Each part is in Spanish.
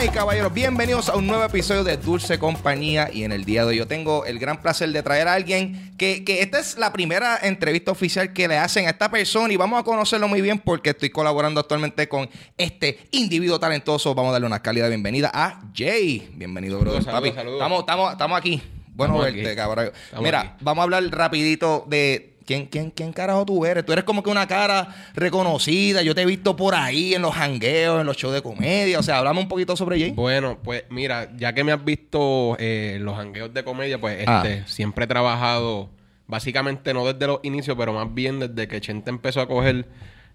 Damas y caballeros, bienvenidos a un nuevo episodio de Dulce Compañía. Y en el día de hoy yo tengo el gran placer de traer a alguien que, que esta es la primera entrevista oficial que le hacen a esta persona y vamos a conocerlo muy bien porque estoy colaborando actualmente con este individuo talentoso. Vamos a darle una cálida bienvenida a Jay. Bienvenido, brother. Saludos, Papi, saludos. Estamos, estamos, estamos aquí. Bueno Estamos verte, aquí. cabrón. Estamos Mira, aquí. vamos a hablar rapidito de quién, quién, quién carajo tú eres. Tú eres como que una cara reconocida. Yo te he visto por ahí en los hangueos, en los shows de comedia. O sea, hablamos un poquito sobre Jay. Bueno, pues mira, ya que me has visto eh, en los hangueos de comedia, pues Ah. este, siempre he trabajado, básicamente no desde los inicios, pero más bien desde que Chente empezó a coger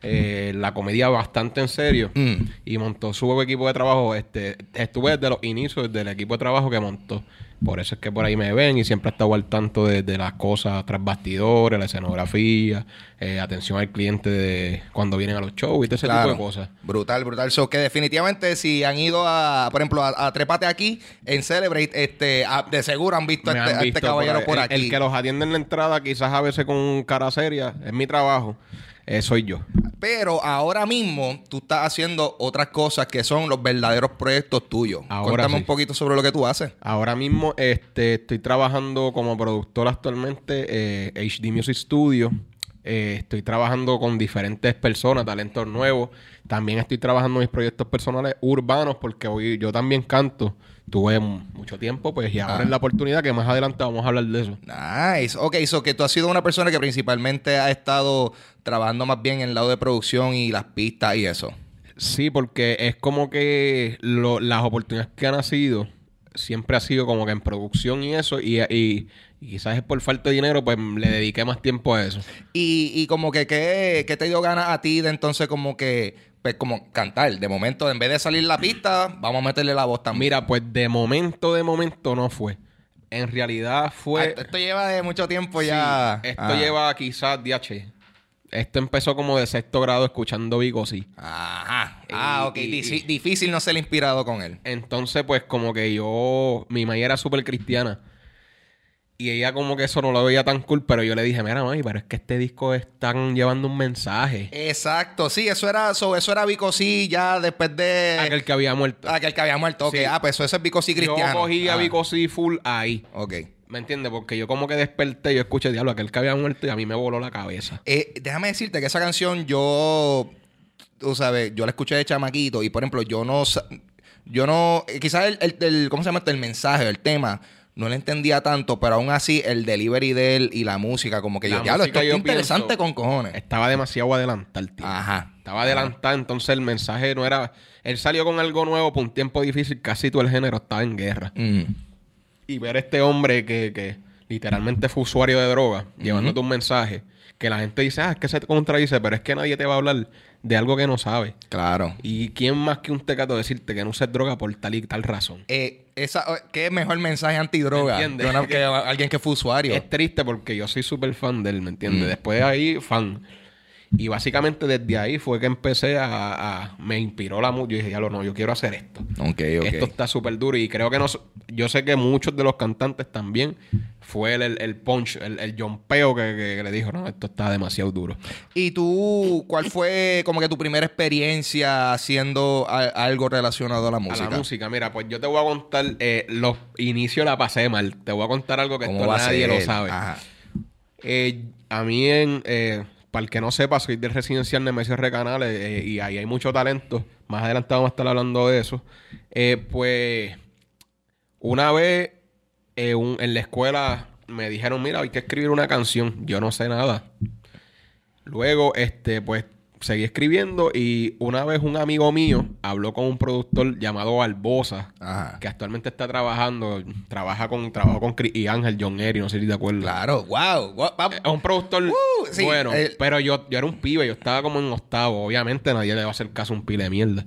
eh, la comedia bastante en serio Mm. y montó su equipo de trabajo. Este, estuve desde los inicios, desde el equipo de trabajo que montó. Por eso es que por ahí me ven y siempre he estado al tanto de, de las cosas tras bastidores, la escenografía, eh, atención al cliente de cuando vienen a los shows y todo ese Claro. tipo de cosas. Brutal, brutal. So que definitivamente si han ido a, por ejemplo, a, a Trepate aquí en Celebrate, este, a- de seguro han visto, a este, a este visto caballero por el, aquí. el que los atiende en la entrada, quizás a veces con cara seria, es mi trabajo, eh, soy yo. Pero ahora mismo tú estás haciendo otras cosas que son los verdaderos proyectos tuyos. Ahora Cuéntame sí. un poquito sobre lo que tú haces. Ahora mismo este, estoy trabajando como productor actualmente eh, HD Music Studio. Eh, estoy trabajando con diferentes personas, talentos nuevos. También estoy trabajando mis proyectos personales urbanos porque hoy yo también canto. Tuve mucho tiempo, pues, y ahora Ah. es la oportunidad que más adelante vamos a hablar de eso. Nice. Ok, so que tú has sido una persona que principalmente ha estado trabajando más bien en el lado de producción y las pistas y eso. Sí, porque es como que lo- las oportunidades que han nacido siempre ha sido como que en producción y eso, y, y, y quizás es por falta de dinero, pues le dediqué más tiempo a eso. Y, y como que, ¿qué, qué te dio ganas a ti de entonces como que, pues como cantar? De momento, en vez de salir la pista, vamos a meterle la voz también. Mira, pues de momento, de momento no fue. En realidad fue... Ah, esto lleva de mucho tiempo Sí, ya. esto Ah. lleva quizás DH. Esto empezó como de sexto grado escuchando Vico, sí. Ajá. Ah, ok. y- Dici- y- difícil no ser inspirado con él. Entonces, pues, como que yo, mi mamá era súper cristiana. Y ella como que eso no lo veía tan cool, pero yo le dije, mira, mami, pero es que este disco están llevando un mensaje. Exacto, sí, eso era, so, eso era Vico sí, ya después de Aquel que había muerto. aquel que había muerto. Ok, Sí. ah, pues eso es Vico sí cristiano. Yo cogí a Ah, Vico sí full ahí. Ok. ¿Me entiendes? Porque yo como que desperté, yo escuché, diablo, aquel que había muerto y a mí me voló la cabeza. Eh, déjame decirte que esa canción yo, tú sabes, yo la escuché de chamaquito y por ejemplo yo no, yo no, eh, quizás el, el- el- ¿cómo se llama? esto? El mensaje, el tema, no le entendía tanto, pero aún así el delivery de él y la música, como que La yo, diablo, esto música, es yo interesante con cojones. Estaba demasiado adelantado, tío. Ajá. Estaba adelantado, entonces el mensaje no era... Él salió con algo nuevo por un tiempo difícil, casi todo el género estaba en guerra. Mm. Y ver a este hombre que, que literalmente fue usuario de droga, llevándote un mensaje, que la gente dice, ah, es que se te contradice, pero es que nadie te va a hablar de algo que no sabe. Claro. ¿Y quién más que un tecato decirte que no uses droga por tal y tal razón? Eh, esa, ¿Qué mejor mensaje antidroga ¿Me una- que alguien que fue usuario? Es triste porque yo soy súper fan de él, ¿me entiendes? Mm. Después de ahí, fan. Y básicamente desde ahí fue que empecé a... a- me inspiró la música. Yo dije, ya lo no, yo quiero hacer esto. Ok, ok. Esto está súper duro y creo que no... Yo sé que muchos de los cantantes también fue el, el, el punch, el, el jumpeo que, que- que le dijo, no, esto está demasiado duro. ¿Y tú, cuál fue como que tu primera experiencia haciendo a- algo relacionado a la música? A la música, mira, pues yo te voy a contar, eh, los inicios la pasé mal. Te voy a contar algo que ¿Cómo esto nadie lo sabe. Ajá. Eh, a mí, en, eh, para el que no sepa, soy del residencial Nemesio Recanales eh, y ahí hay mucho talento. Más adelante vamos a estar hablando de eso. Eh, pues, una vez eh, en la escuela me dijeron, mira, hay que escribir una canción. Yo no sé nada. Luego, este, pues, seguí escribiendo y una vez un amigo mío habló con un productor llamado Barbosa, Ajá. que actualmente está trabajando, trabaja con, trabajó con Chris y Ángel, John Eri, no sé si te acuerdas. Claro, wow. Es un productor Uh, sí, bueno, el- pero yo, yo era un pibe, yo estaba como en octavo. Obviamente nadie le va a hacer caso a un pile de mierda.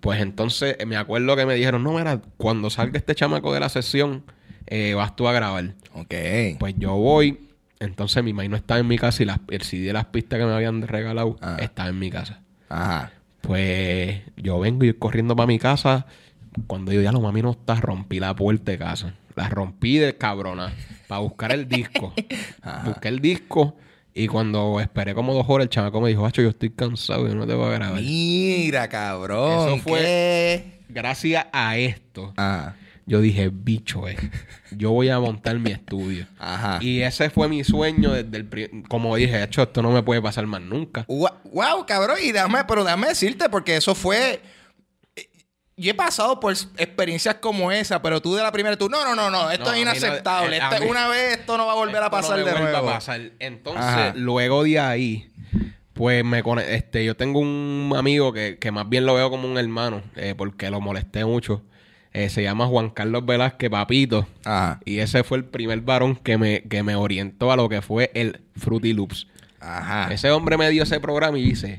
Pues entonces eh, me acuerdo que me dijeron, no, mira, cuando salga este chamaco de la sesión, eh, vas tú a grabar. Ok. Pues yo voy, entonces mi maíz no estaba en mi casa y las, el CD de las pistas que me habían regalado Ah. estaba en mi casa. Ajá. Pues yo vengo y corriendo para mi casa. Cuando yo ya lo mami no está, rompí la puerta de casa. La rompí de cabrona para buscar el disco. Busqué el disco y cuando esperé como dos horas, el chamaco me dijo, Hacho, yo estoy cansado, yo no te voy a grabar. Mira, cabrón. Eso fue- ¿qué? Gracias a esto, Ajá. Yo dije, bicho, eh, yo voy a montar mi estudio. Ajá. Y ese fue mi sueño desde el... Como dije, hecho, esto no me puede pasar más nunca. Wow, cabrón. Y déjame, pero déjame decirte, porque eso fue. Yo he pasado por experiencias como esa, pero tú de la primera, tú, no, no, no, no, esto No, es no- inaceptable. eh, Este- mí- una vez esto no va a volver a no pasar me de nuevo. a pasar. Entonces, Ajá. luego de ahí, pues me este, yo tengo un amigo que, que más bien lo veo como un hermano, eh, porque lo molesté mucho. Eh, se llama Juan Carlos Velázquez Papito. Ajá. Y ese fue el primer varón que me, que me orientó a lo que fue el Fruity Loops. Ajá. Ese hombre me dio ese programa y dice,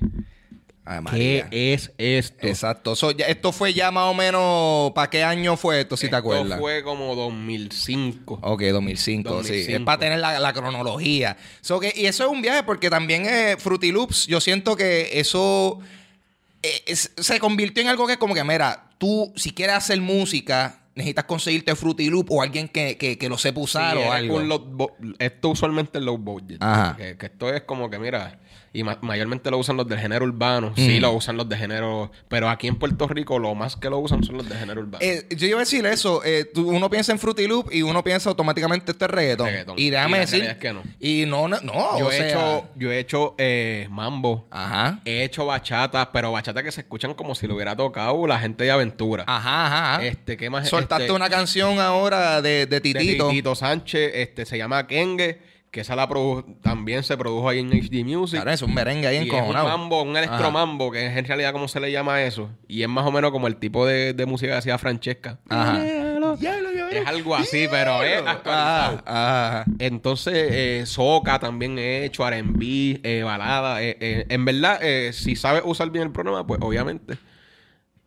Ay, ¿qué es esto? Exacto. So, ya- esto fue ya más o menos. ¿Para qué año fue esto, si te Esto acuerdas? fue como 2005. Ok, 2005, sí. 2005. Es para tener la, la cronología. So que, y eso es un viaje porque también eh, Fruity Loops, yo siento que eso eh, es- se convirtió en algo que es como que, mira, tú si quieres hacer música, necesitas conseguirte Fruity Loop o alguien que, que, que lo sepa usar Sí, o algo. low esto usualmente es low budget. Ajá. Que, que esto es como que, mira, y ma- mayormente lo usan los del género urbano. Sí, lo usan los de género. Pero aquí en Puerto Rico lo más que lo usan son los de género urbano. Eh, yo iba a decir eso. eh, tú- uno piensa en Fruity Loop y uno piensa automáticamente este es reggaetón. Reggaetón. Y déjame Y la decir. realidad es que no. Y no, no, no. yo, o he sea- hecho, yo he hecho eh, mambo. Ajá. He hecho bachatas, pero bachatas que se escuchan como si lo hubiera tocado la gente de aventura. Ajá, ajá. ajá. Este, ¿qué más? Soltaste Este, una canción ahora de, de de Titito. Titito Sánchez, este, se llama Kenge, que esa la produ- también se produjo ahí en HD Music. Claro, es un merengue ahí Y es un encojonado. mambo, un electromambo, que es en realidad como se le llama eso. Y es más o menos como el tipo de, de música que hacía Francesca. Ajá. Es algo así, pero es actualizado. Ah, ajá. Entonces, eh, soca también he hecho, R&B, eh, balada. eh, eh, en verdad, eh, si sabes usar bien el programa, pues obviamente.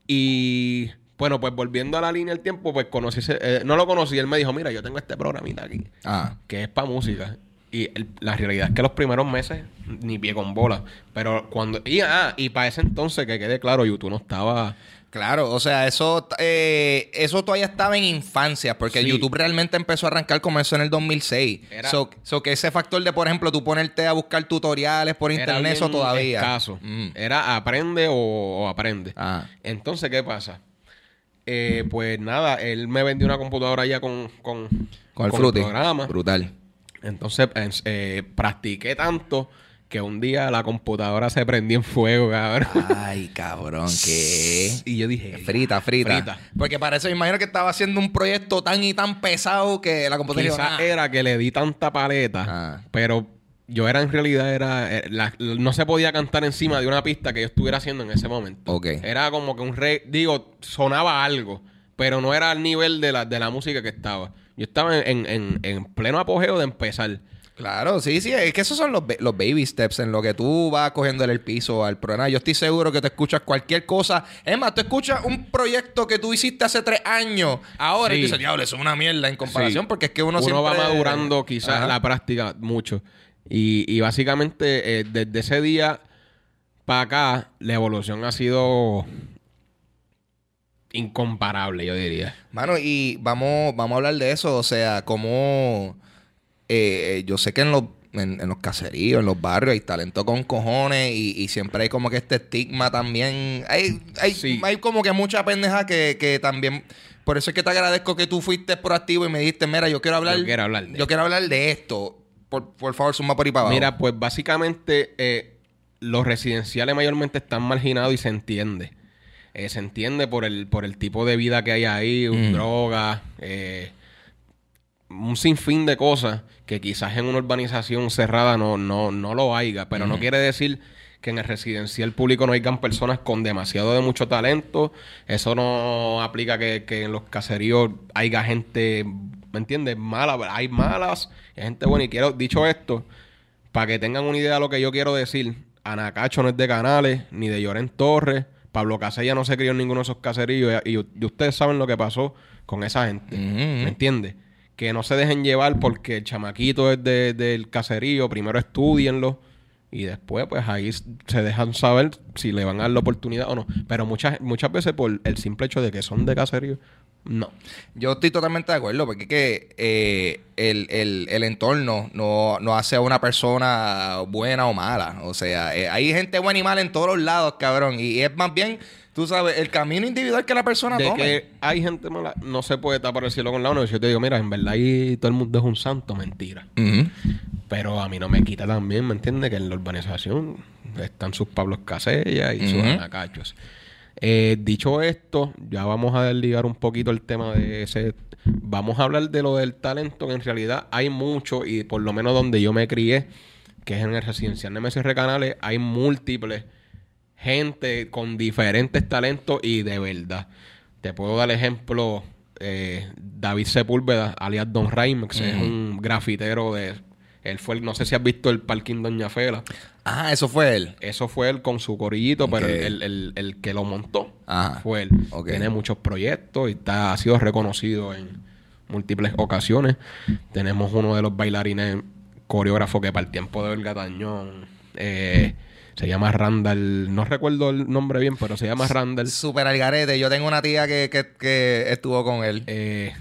Y bueno, pues volviendo a la línea del tiempo, pues conocí, ese- eh, no lo conocí. Él me dijo, mira, yo tengo este programita aquí, Ah. que es para música. Y el- la realidad es que los primeros meses ni pie con bola. Pero cuando... Y, ah, y para ese entonces, que quede claro, YouTube no estaba... Claro, o sea, eso eh, eso todavía estaba en infancia, porque Sí. YouTube realmente empezó a arrancar como eso en el 2006. Era- so, so que ese factor de, por ejemplo, tú ponerte a buscar tutoriales por internet, eso todavía. escaso. Mm. Era aprende o, o aprende. Ah. Entonces, ¿qué pasa? Eh, pues nada, él me vendió una computadora ya con, con, Con el Fruity. programa. Brutal. Entonces, pues, eh, practiqué tanto que un día la computadora se prendió en fuego, cabrón. Ay, cabrón, ¿qué? y yo dije... Frita, frita, Frita. Porque para eso me imagino que estaba haciendo un proyecto tan y tan pesado que la computadora Quizás era que le di tanta paleta, Ah. pero yo era en realidad, era eh, la- no se podía cantar encima de una pista que yo estuviera haciendo en ese momento. Ok. Era como que un re, digo, sonaba algo, pero no era al nivel de la, de la música que estaba. Yo estaba en, en- en pleno apogeo de empezar. Claro, sí, sí, es que esos son los, los baby steps en lo que tú vas cogiéndole el piso al programa. Yo estoy seguro que te escuchas cualquier cosa. Es más, tú escuchas un proyecto que tú hiciste hace tres años ahora y Sí. tú dices, diablo, eso es una mierda en comparación Sí. porque es que uno, uno siempre... va madurando quizás Ajá. la práctica mucho. Y, y básicamente eh, desde ese día para acá, la evolución ha sido incomparable, yo diría. Mano, y vamos, vamos a hablar de eso. O sea, como eh, yo sé que en los, en, en los caseríos, en los barrios, hay talento con cojones y, y siempre hay como que este estigma también. Hay, hay, Sí. hay como que mucha pendeja que, que también. Por eso es que te agradezco que tú fuiste proactivo y me dijiste, mira, yo quiero hablar. Yo quiero hablar de yo quiero hablar de esto. Por, por favor, suma por ahí para abajo. Mira, pues básicamente eh, los residenciales mayormente están marginados y se entiende. Eh, se entiende por el, por el tipo de vida que hay ahí, Mm. drogas, eh, un sinfín de cosas que quizás en una urbanización cerrada no, no, no lo haya, pero no quiere decir que en el residencial público no hayan personas con demasiado de mucho talento. Eso no aplica que, que en los caseríos haya gente, ¿me entiendes? Mala, hay malas, hay gente buena. Y quiero, dicho esto, para que tengan una idea de lo que yo quiero decir, Anacacho no es de Canales, ni de Lloren Torres. Pablo Casella no se crió en ninguno de esos caseríos. Y, y ustedes saben lo que pasó con esa gente. ¿Me entiendes? Que no se dejen llevar porque el chamaquito es de- del caserío. Primero estudienlo. Y después, pues ahí se dejan saber si le van a dar la oportunidad o no. Pero muchas, muchas veces por el simple hecho de que son de caserío, no. Yo estoy totalmente de acuerdo, porque es que eh, el, el- el entorno no, no hace a una persona buena o mala. O sea, eh, hay gente buena y mala en todos los lados, cabrón. Y es más bien, tú sabes, el camino individual que la persona De tome. que hay gente mala, no se puede tapar el cielo con la mano. Yo te digo, mira, en verdad ahí todo el mundo es un santo, mentira. Pero a mí no me quita también, ¿me entiendes? Que en la urbanización están sus Pablos Casella y sus. Anacachos. Eh, dicho esto, ya vamos a desligar un poquito el tema de ese. Vamos a hablar de lo del talento, que en realidad hay mucho, y por lo menos donde yo me crié, que es en el residencial de MSR Canales, hay múltiples gente con diferentes talentos y de verdad. Te puedo dar ejemplo, eh, David Sepúlveda, alias Don Raimex, es un grafitero de... Él fue, no sé si has visto el parking Doña Fela. Ah, eso fue él. Eso fue él con su corillito, pero el, el- el que lo montó Ajá. fue él. Tiene muchos proyectos y está, ha sido reconocido en múltiples ocasiones. Tenemos uno de los bailarines coreógrafos que para el tiempo de Olga Tañón eh, se llama Randall. No recuerdo el nombre bien, pero se llama Randall. Super algarete. Yo tengo una tía que, que, que estuvo con él. Eh,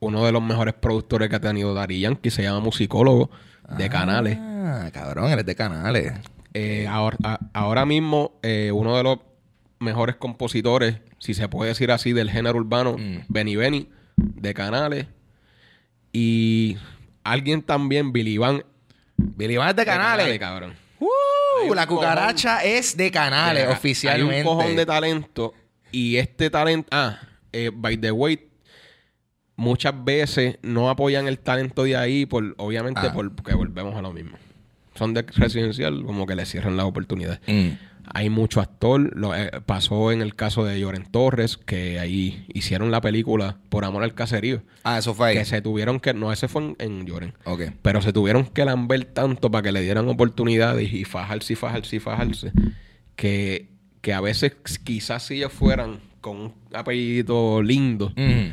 uno de los mejores productores que ha tenido Dari Yankee se llama musicólogo de canales. Ah, cabrón, eres de canales. Eh, ahora, a- ahora mismo, eh, uno de los mejores compositores, si se puede decir así, del género urbano, Mm. Benny Benny, de Canales. Y alguien también, Billy Van. Billy Van es de canales. cabrón. Uh, Hay un la cucaracha es de canales, Hay oficialmente. un cojón de talento. Y este talento. Ah, eh, by the way, muchas veces no apoyan el talento de ahí, por, obviamente, Ah. porque volvemos a lo mismo. Son de residencial, como que le cierran las oportunidades. Mm. Hay mucho actor. Lo, eh, pasó en el caso de Lloren Torres, que ahí hicieron la película Por Amor al Caserío. Ah, eso fue ahí. Que se tuvieron que. No, ese fue en, en Lloren. Ok. Pero se tuvieron que lamber tanto para que le dieran oportunidades y fajarse y fajarse y fajarse. Que, que a veces quizás si ellos fueran con un apellido lindo, Ujú.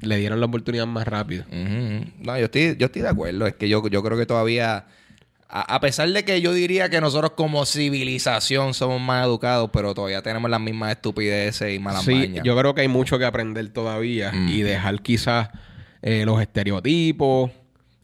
Le dieron la oportunidad más rápido. No, yo estoy, yo estoy de acuerdo. Es que yo, yo creo que todavía, a, a pesar de que yo diría que nosotros como civilización somos más educados, pero todavía tenemos las mismas estupideces y malas Sí, mañas. yo creo que hay mucho que aprender todavía Mm. y dejar quizás eh, los estereotipos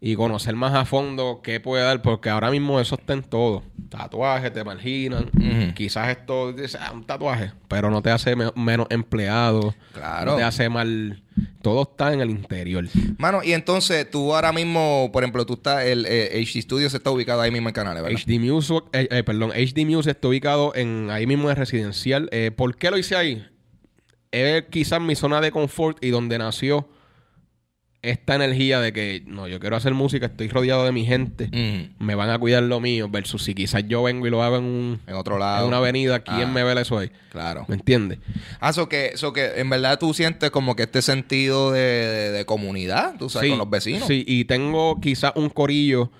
y conocer más a fondo qué puede dar, porque ahora mismo eso está en todo. Tatuajes te marginan, quizás esto dice, ah, un tatuaje, pero no te hace me- menos empleado, Claro. no te hace mal, todo está en el interior. Mano, y entonces tú ahora mismo, por ejemplo, tú estás, el eh, HD Studios está ubicado ahí mismo en Canales, ¿verdad? HD Music, eh, eh, perdón, HD Music está ubicado en ahí mismo en residencial. Eh, ¿Por qué lo hice ahí? Es quizás mi zona de confort y donde nació esta energía de que no, yo quiero hacer música, estoy rodeado de mi gente, me van a cuidar lo mío, versus si quizás yo vengo y lo hago en, un, En otro en lado. una avenida, ¿quién Ah. me ve eso ahí? Claro. ¿Me entiendes? Ah, eso que, eso que en verdad tú sientes como que este sentido de, de- de comunidad, tú sabes, con los vecinos. Sí, y tengo quizás un corillo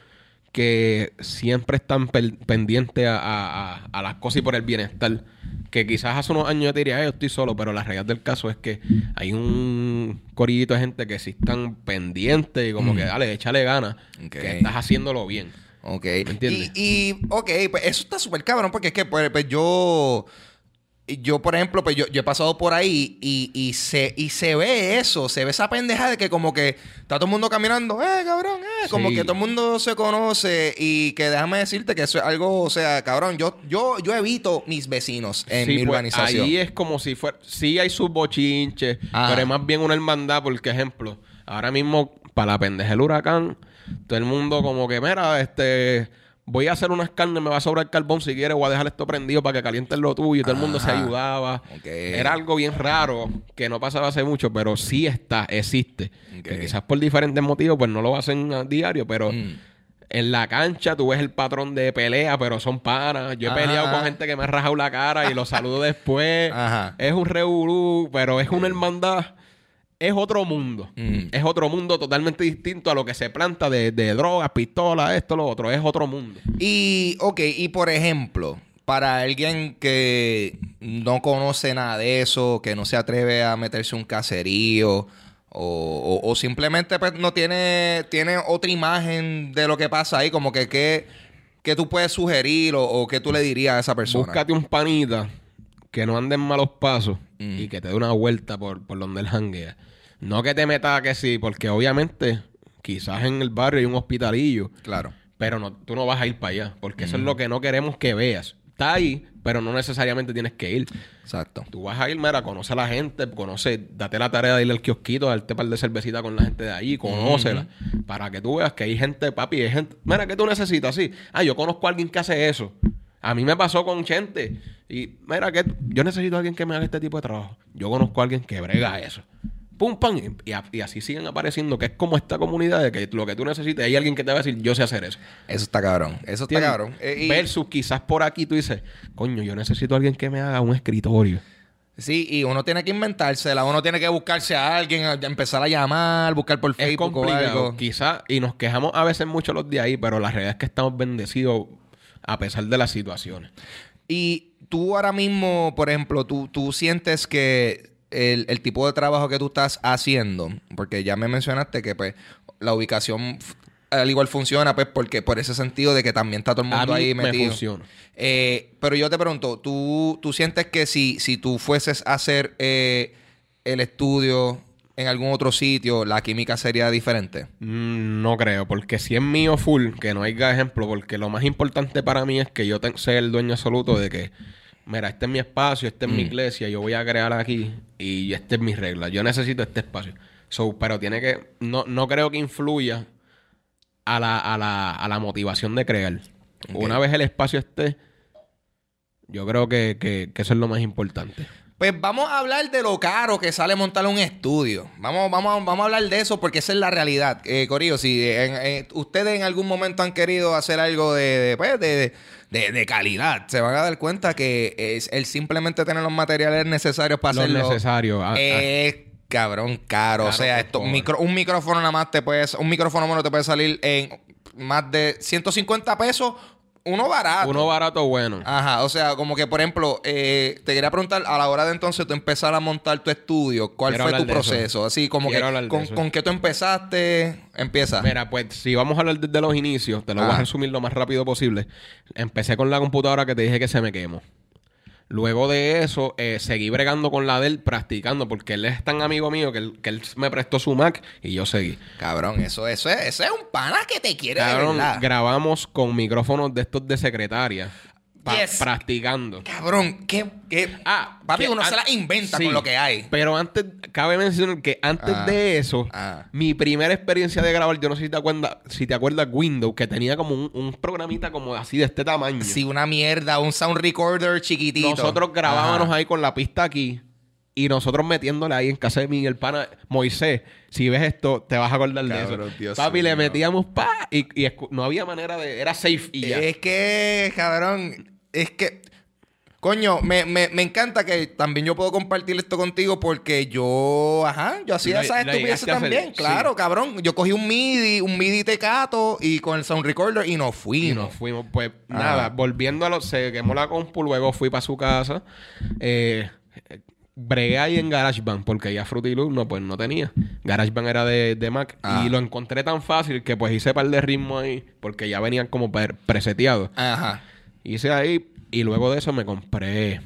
que siempre están pendientes a, a- a- a las cosas y por el bienestar. Que quizás hace unos años yo te diría, "Ay, yo estoy solo, pero la realidad del caso es que hay un corillito de gente que sí están pendientes y como que, dale, échale ganas, que estás haciéndolo bien. Ok. entiendes? Y, y, ok, pues eso está súper cabrón, porque es que pues, pues, yo. Yo, por ejemplo, pues yo, yo he pasado por ahí y, y se, y se ve eso, se ve esa pendeja de que como que está todo el mundo caminando, eh, cabrón, eh, como Sí. que todo el mundo se conoce y que déjame decirte que eso es algo, o sea, cabrón, yo, yo, yo evito mis vecinos en Sí, mi pues, urbanización. Ahí es como si fuera. Sí, hay sus bochinches, Ajá. pero es más bien una hermandad, porque, ejemplo, ahora mismo, para la pendeja del huracán, todo el mundo como que, mira, este. Voy a hacer unas carnes, me va a sobrar carbón si quieres, voy a dejar esto prendido para que caliente lo tuyo. Y todo el mundo se ayudaba. Era algo bien raro que no pasaba hace mucho, pero sí está, existe. Que quizás por diferentes motivos, pues no lo hacen a diario, pero Mm. En la cancha tú ves el patrón de pelea, pero son panas. Yo he Ajá. peleado con gente que me ha rajado la cara y los saludo después. Ajá. Es un revolú, pero es una hermandad. Es otro mundo. Mm. Es otro mundo totalmente distinto a lo que se planta de, de drogas, pistolas, esto, lo otro. Es otro mundo. Y, ok, y por ejemplo, para alguien que no conoce nada de eso, que no se atreve a meterse un caserío, o, o- o simplemente pues, no tiene, tiene otra imagen de lo que pasa ahí, como que qué tú puedes sugerir o, o qué tú le dirías a esa persona. Búscate un panita que no ande en malos pasos Mm. y que te dé una vuelta por, por donde él janguea. No que te meta que sí, porque obviamente quizás en el barrio hay un hospitalillo, Claro. pero no, tú no vas a ir para allá, porque eso es Mm. lo que no queremos que veas. Está ahí, pero no necesariamente tienes que ir. Exacto. Tú vas a ir, mira, conoce a la gente, conoce, date la tarea de ir al kiosquito, darte par de cervecita con la gente de ahí, conócela, para que tú veas que hay gente, papi, hay gente, mira, ¿qué tú necesitas? Sí, ah, yo conozco a alguien que hace eso. A mí me pasó con Chente. Y mira, que yo necesito a alguien que me haga este tipo de trabajo. Yo conozco a alguien que brega eso. Pum, pam. Y, a- y así siguen apareciendo, que es como esta comunidad de que lo que tú necesites, hay alguien que te va a decir, yo sé hacer eso. Eso está cabrón. Eso está cabrón. Eh, y- Versus quizás por aquí tú dices, coño, yo necesito a alguien que me haga un escritorio. Sí, y uno tiene que inventársela, uno tiene que buscarse a alguien, a- empezar a llamar, buscar por Es Facebook o complicado, algo. quizás, y nos quejamos a veces mucho los de ahí, pero la realidad es que estamos bendecidos a pesar de las situaciones. Y tú ahora mismo, por ejemplo, tú, tú sientes que el, el tipo de trabajo que tú estás haciendo, porque ya me mencionaste que pues la ubicación al igual funciona, pues porque por ese sentido de que también está todo el A mundo mí ahí me metido. funciona. Eh, pero yo te pregunto, ¿tú, tú sientes que si, si tú fueses a hacer eh, el estudio en algún otro sitio, la química sería diferente? Mm, No creo, porque si es mío full, que no haya ejemplo, porque lo más importante para mí es que yo sea el dueño absoluto de que, mira, este es mi espacio, este es mi iglesia, yo voy a crear aquí y esta es mi regla. Yo necesito este espacio. So, pero tiene que, no, no creo que influya a la, a la, a la motivación de crear. Una vez el espacio esté, yo creo que, que- que eso es lo más importante. Pues vamos a hablar de lo caro que sale montar un estudio. Vamos, vamos, vamos a hablar de eso porque esa es la realidad. Eh, Corillo, si en- en- ustedes en algún momento han querido hacer algo de, de, pues, de- de- de calidad, se van a dar cuenta que es el simplemente tener los materiales necesarios para Lo hacerlo. necesario. Es cabrón caro. o sea, esto, micro- un micrófono nada más te puede, un micrófono bueno te puede salir en más de 150 pesos, uno barato. Uno barato bueno. Ajá, o sea, como que por ejemplo, eh, te quería preguntar, a la hora de entonces tú empezar a montar tu estudio, ¿cuál Quiero fue tu eso. proceso? Así como Quiero que con, con qué tú empezaste, empieza. Mira, pues si vamos a hablar desde los inicios, te lo voy Ah. a resumir lo más rápido posible. Empecé con la computadora que te dije que se me quemó. Luego de eso, eh, seguí bregando con la de él, practicando, porque él es tan amigo mío que él, que él me prestó su Mac y yo seguí. Cabrón, eso, eso es, eso es un pana que te quiere Cabrón, grabamos con micrófonos de estos de secretaria, pa- Yes. practicando. Cabrón, qué, qué... Ah, papi, que uno se la inventa sí, con lo que hay. Pero antes, cabe mencionar que antes Ah, de eso, ah. mi primera experiencia de grabar, yo no sé si te acuerdas, si te acuerdas Windows, que tenía como un, un programita como así de este tamaño. Sí, una mierda, un sound recorder chiquitito. Nosotros grabábamos Ajá. ahí con la pista aquí. Y nosotros metiéndole ahí en casa de Miguel Pana, Moisés, si ves esto, te vas a acordar Cabrón, de eso. Dios Papi, le metíamos pa y, y no había manera de. Era safe y ya. Es que, cabrón, es que, coño, me, me, me encanta que también yo puedo compartir esto contigo porque yo, ajá, yo hacía esas estupideces también, sí. claro, cabrón. Yo cogí un MIDI, un MIDI tecato y con el sound recorder y nos Y fuimos. nos fuimos. Pues Ajá. nada, volviendo a lo. Se quemó la compu, luego fui para su casa. Eh, bregué ahí en GarageBand porque ya Fruity Loop no, pues no tenía. GarageBand era de, de Mac. Ah. Y lo encontré tan fácil que pues hice par de ritmos ahí porque ya venían como pre- preseteados. Ajá. Hice ahí y luego de eso me compré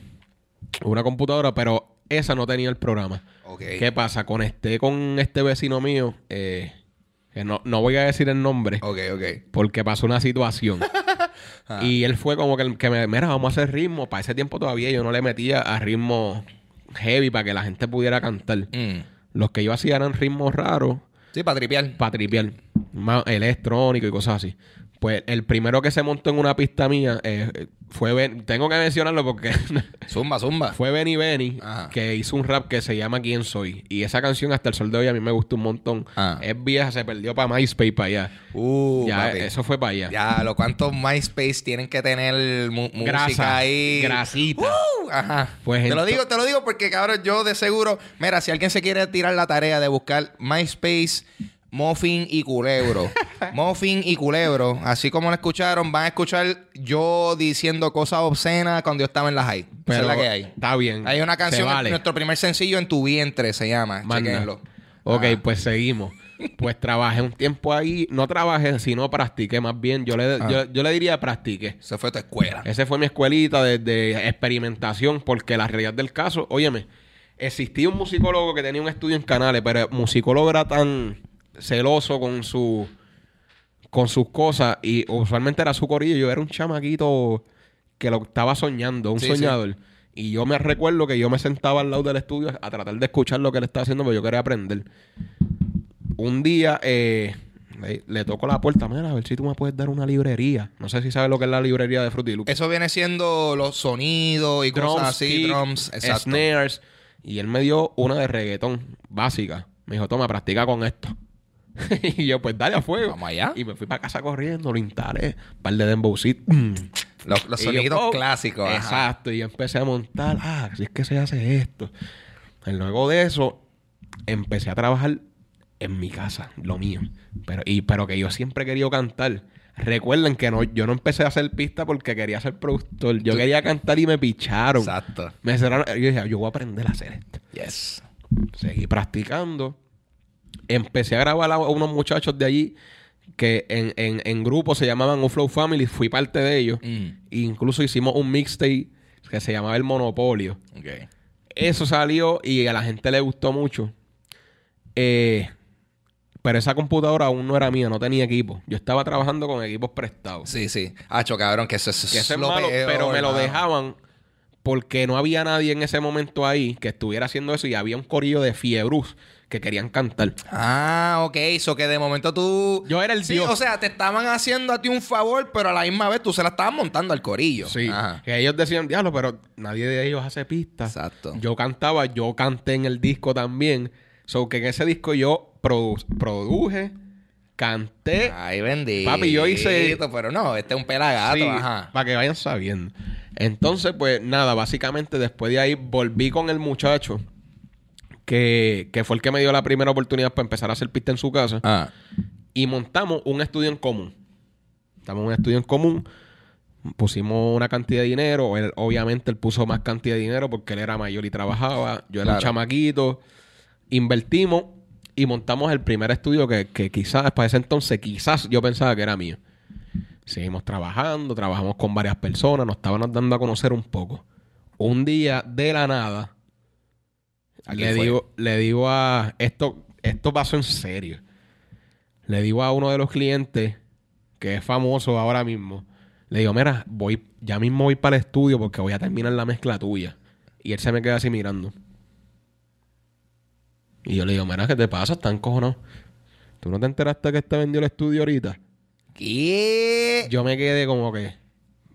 una computadora, pero esa no tenía el programa. ¿Qué pasa? Conecté con este vecino mío, eh, que no, no voy a decir el nombre, porque pasó una situación. Y él fue como que, el- que me, mira, vamos a hacer ritmo. Para ese tiempo todavía yo no le metía a ritmo heavy para que la gente pudiera cantar. Mm. Los que yo hacía eran ritmos raros Sí, para tripear. para tripear. Más electrónico y cosas así. Pues el primero que se montó en una pista mía eh, fue Ben- tengo que mencionarlo porque Zumba, zumba. fue Benny Benny Ajá. que hizo un rap que se llama ¿Quién soy? Y esa canción hasta el sol de hoy a mí me gustó un montón. Ah. Es vieja, se perdió para MySpace para allá. Uh, ya, papi. eso fue para allá. Ya, lo cuántos MySpace tienen que tener mu- música Grasa, ahí. grasita. Uh, ajá. Pues te lo digo, te lo digo porque, cabrón, yo de seguro. Mira, si alguien se quiere tirar la tarea de buscar MySpace, Muffin y Culebro. Muffin y Culebro. Así como lo escucharon, van a escuchar yo diciendo cosas obscenas cuando yo estaba en la high. Esa Pero es la que hay. Está bien. Hay una canción, vale. nuestro primer sencillo en tu vientre se llama. Chequenlo. Ok, Ah. pues seguimos. Pues trabajé un tiempo ahí. No trabajé, sino practiqué más bien. Yo le, Ah. yo, yo le diría practiqué. Esa fue tu escuela. Esa fue mi escuelita de, de experimentación, porque la realidad del caso, óyeme, existía un musicólogo que tenía un estudio en Canales, pero el musicólogo era tan celoso con su con sus cosas y usualmente era su corillo. Yo era un chamaquito que lo estaba soñando, un Sí, soñador. Y yo me recuerdo que yo me sentaba al lado del estudio a tratar de escuchar lo que él estaba haciendo, porque yo quería aprender. Un día eh, le, le toco la puerta, mira, a ver si tú me puedes dar una librería. No sé si sabes lo que es la librería de Fruity Loops. Eso viene siendo los sonidos y cosas así, kick, drums, exacto. snares. Y él me dio una de reggaetón básica. Me dijo, toma, practica con esto. y yo, pues dale a fuego. Vamos allá. Y me fui para casa corriendo, lo instalé. Un par de dembow seat. Los, los Y yo, sonidos oh, clásicos. ajá. Exacto. Y yo empecé a montar. Ah, si es que se hace esto. Y luego de eso, empecé a trabajar en mi casa, lo mío. Pero, y, pero que yo siempre he querido cantar. Recuerden que no, yo no empecé a hacer pista porque quería ser productor. Yo quería cantar y me picharon. Exacto. Me cerraron. Yo dije, yo voy a aprender a hacer esto. Yes. Seguí practicando. Empecé a grabar a unos muchachos de allí que en, en, en grupo se llamaban Uflow Family. Fui parte de ellos. Mm. E incluso hicimos un mixtape que se llamaba El Monopolio. Ok. Eso salió y a la gente le gustó mucho. Eh, pero esa computadora aún no era mía, no tenía equipo. Yo estaba trabajando con equipos prestados. Sí, sí. Hacho, cabrón, que eso, eso Que eso es lo malo, peor, pero me lo dejaban porque no había nadie en ese momento ahí que estuviera haciendo eso y había un corillo de fiebrus que querían cantar. Ah, ok. Eso que de momento tú... Yo era el Sí, dios. o sea, te estaban haciendo a ti un favor, pero a la misma vez tú se la estabas montando al corillo. Sí, Ajá. que ellos decían, diablo, pero nadie de ellos hace pistas. Exacto. Yo cantaba, yo canté en el disco también. So que en ese disco yo produ- produje, canté. Ay, bendito. Papi, yo hice- Pero no, este es un pelagato, Sí, ajá. Para que vayan sabiendo. Entonces, pues nada, básicamente después de ahí volví con el muchacho que, que fue el que me dio la primera oportunidad para empezar a hacer pista en su casa. Ah. Y montamos un estudio en común. En un estudio en común. Pusimos una cantidad de dinero. Él, obviamente, él puso más cantidad de dinero porque él era mayor y trabajaba. Yo era un chamaquito. Invertimos y montamos el primer estudio que, que quizás, para ese entonces, quizás yo pensaba que era mío. Seguimos trabajando, trabajamos con varias personas, nos estaban dando a conocer un poco. Un día, de la nada, ¿A quién le fue? digo, le digo a esto, esto pasó en serio. Le digo a uno de los clientes que es famoso ahora mismo. Le digo, mira, voy, ya mismo voy para el estudio porque voy a terminar la mezcla tuya. Y él se me queda así mirando. Y yo le digo, mira, ¿qué te pasa? Están cojonados. ¿Tú no te enteraste que este vendió el estudio ahorita? ¿Qué? Yo me quedé como que,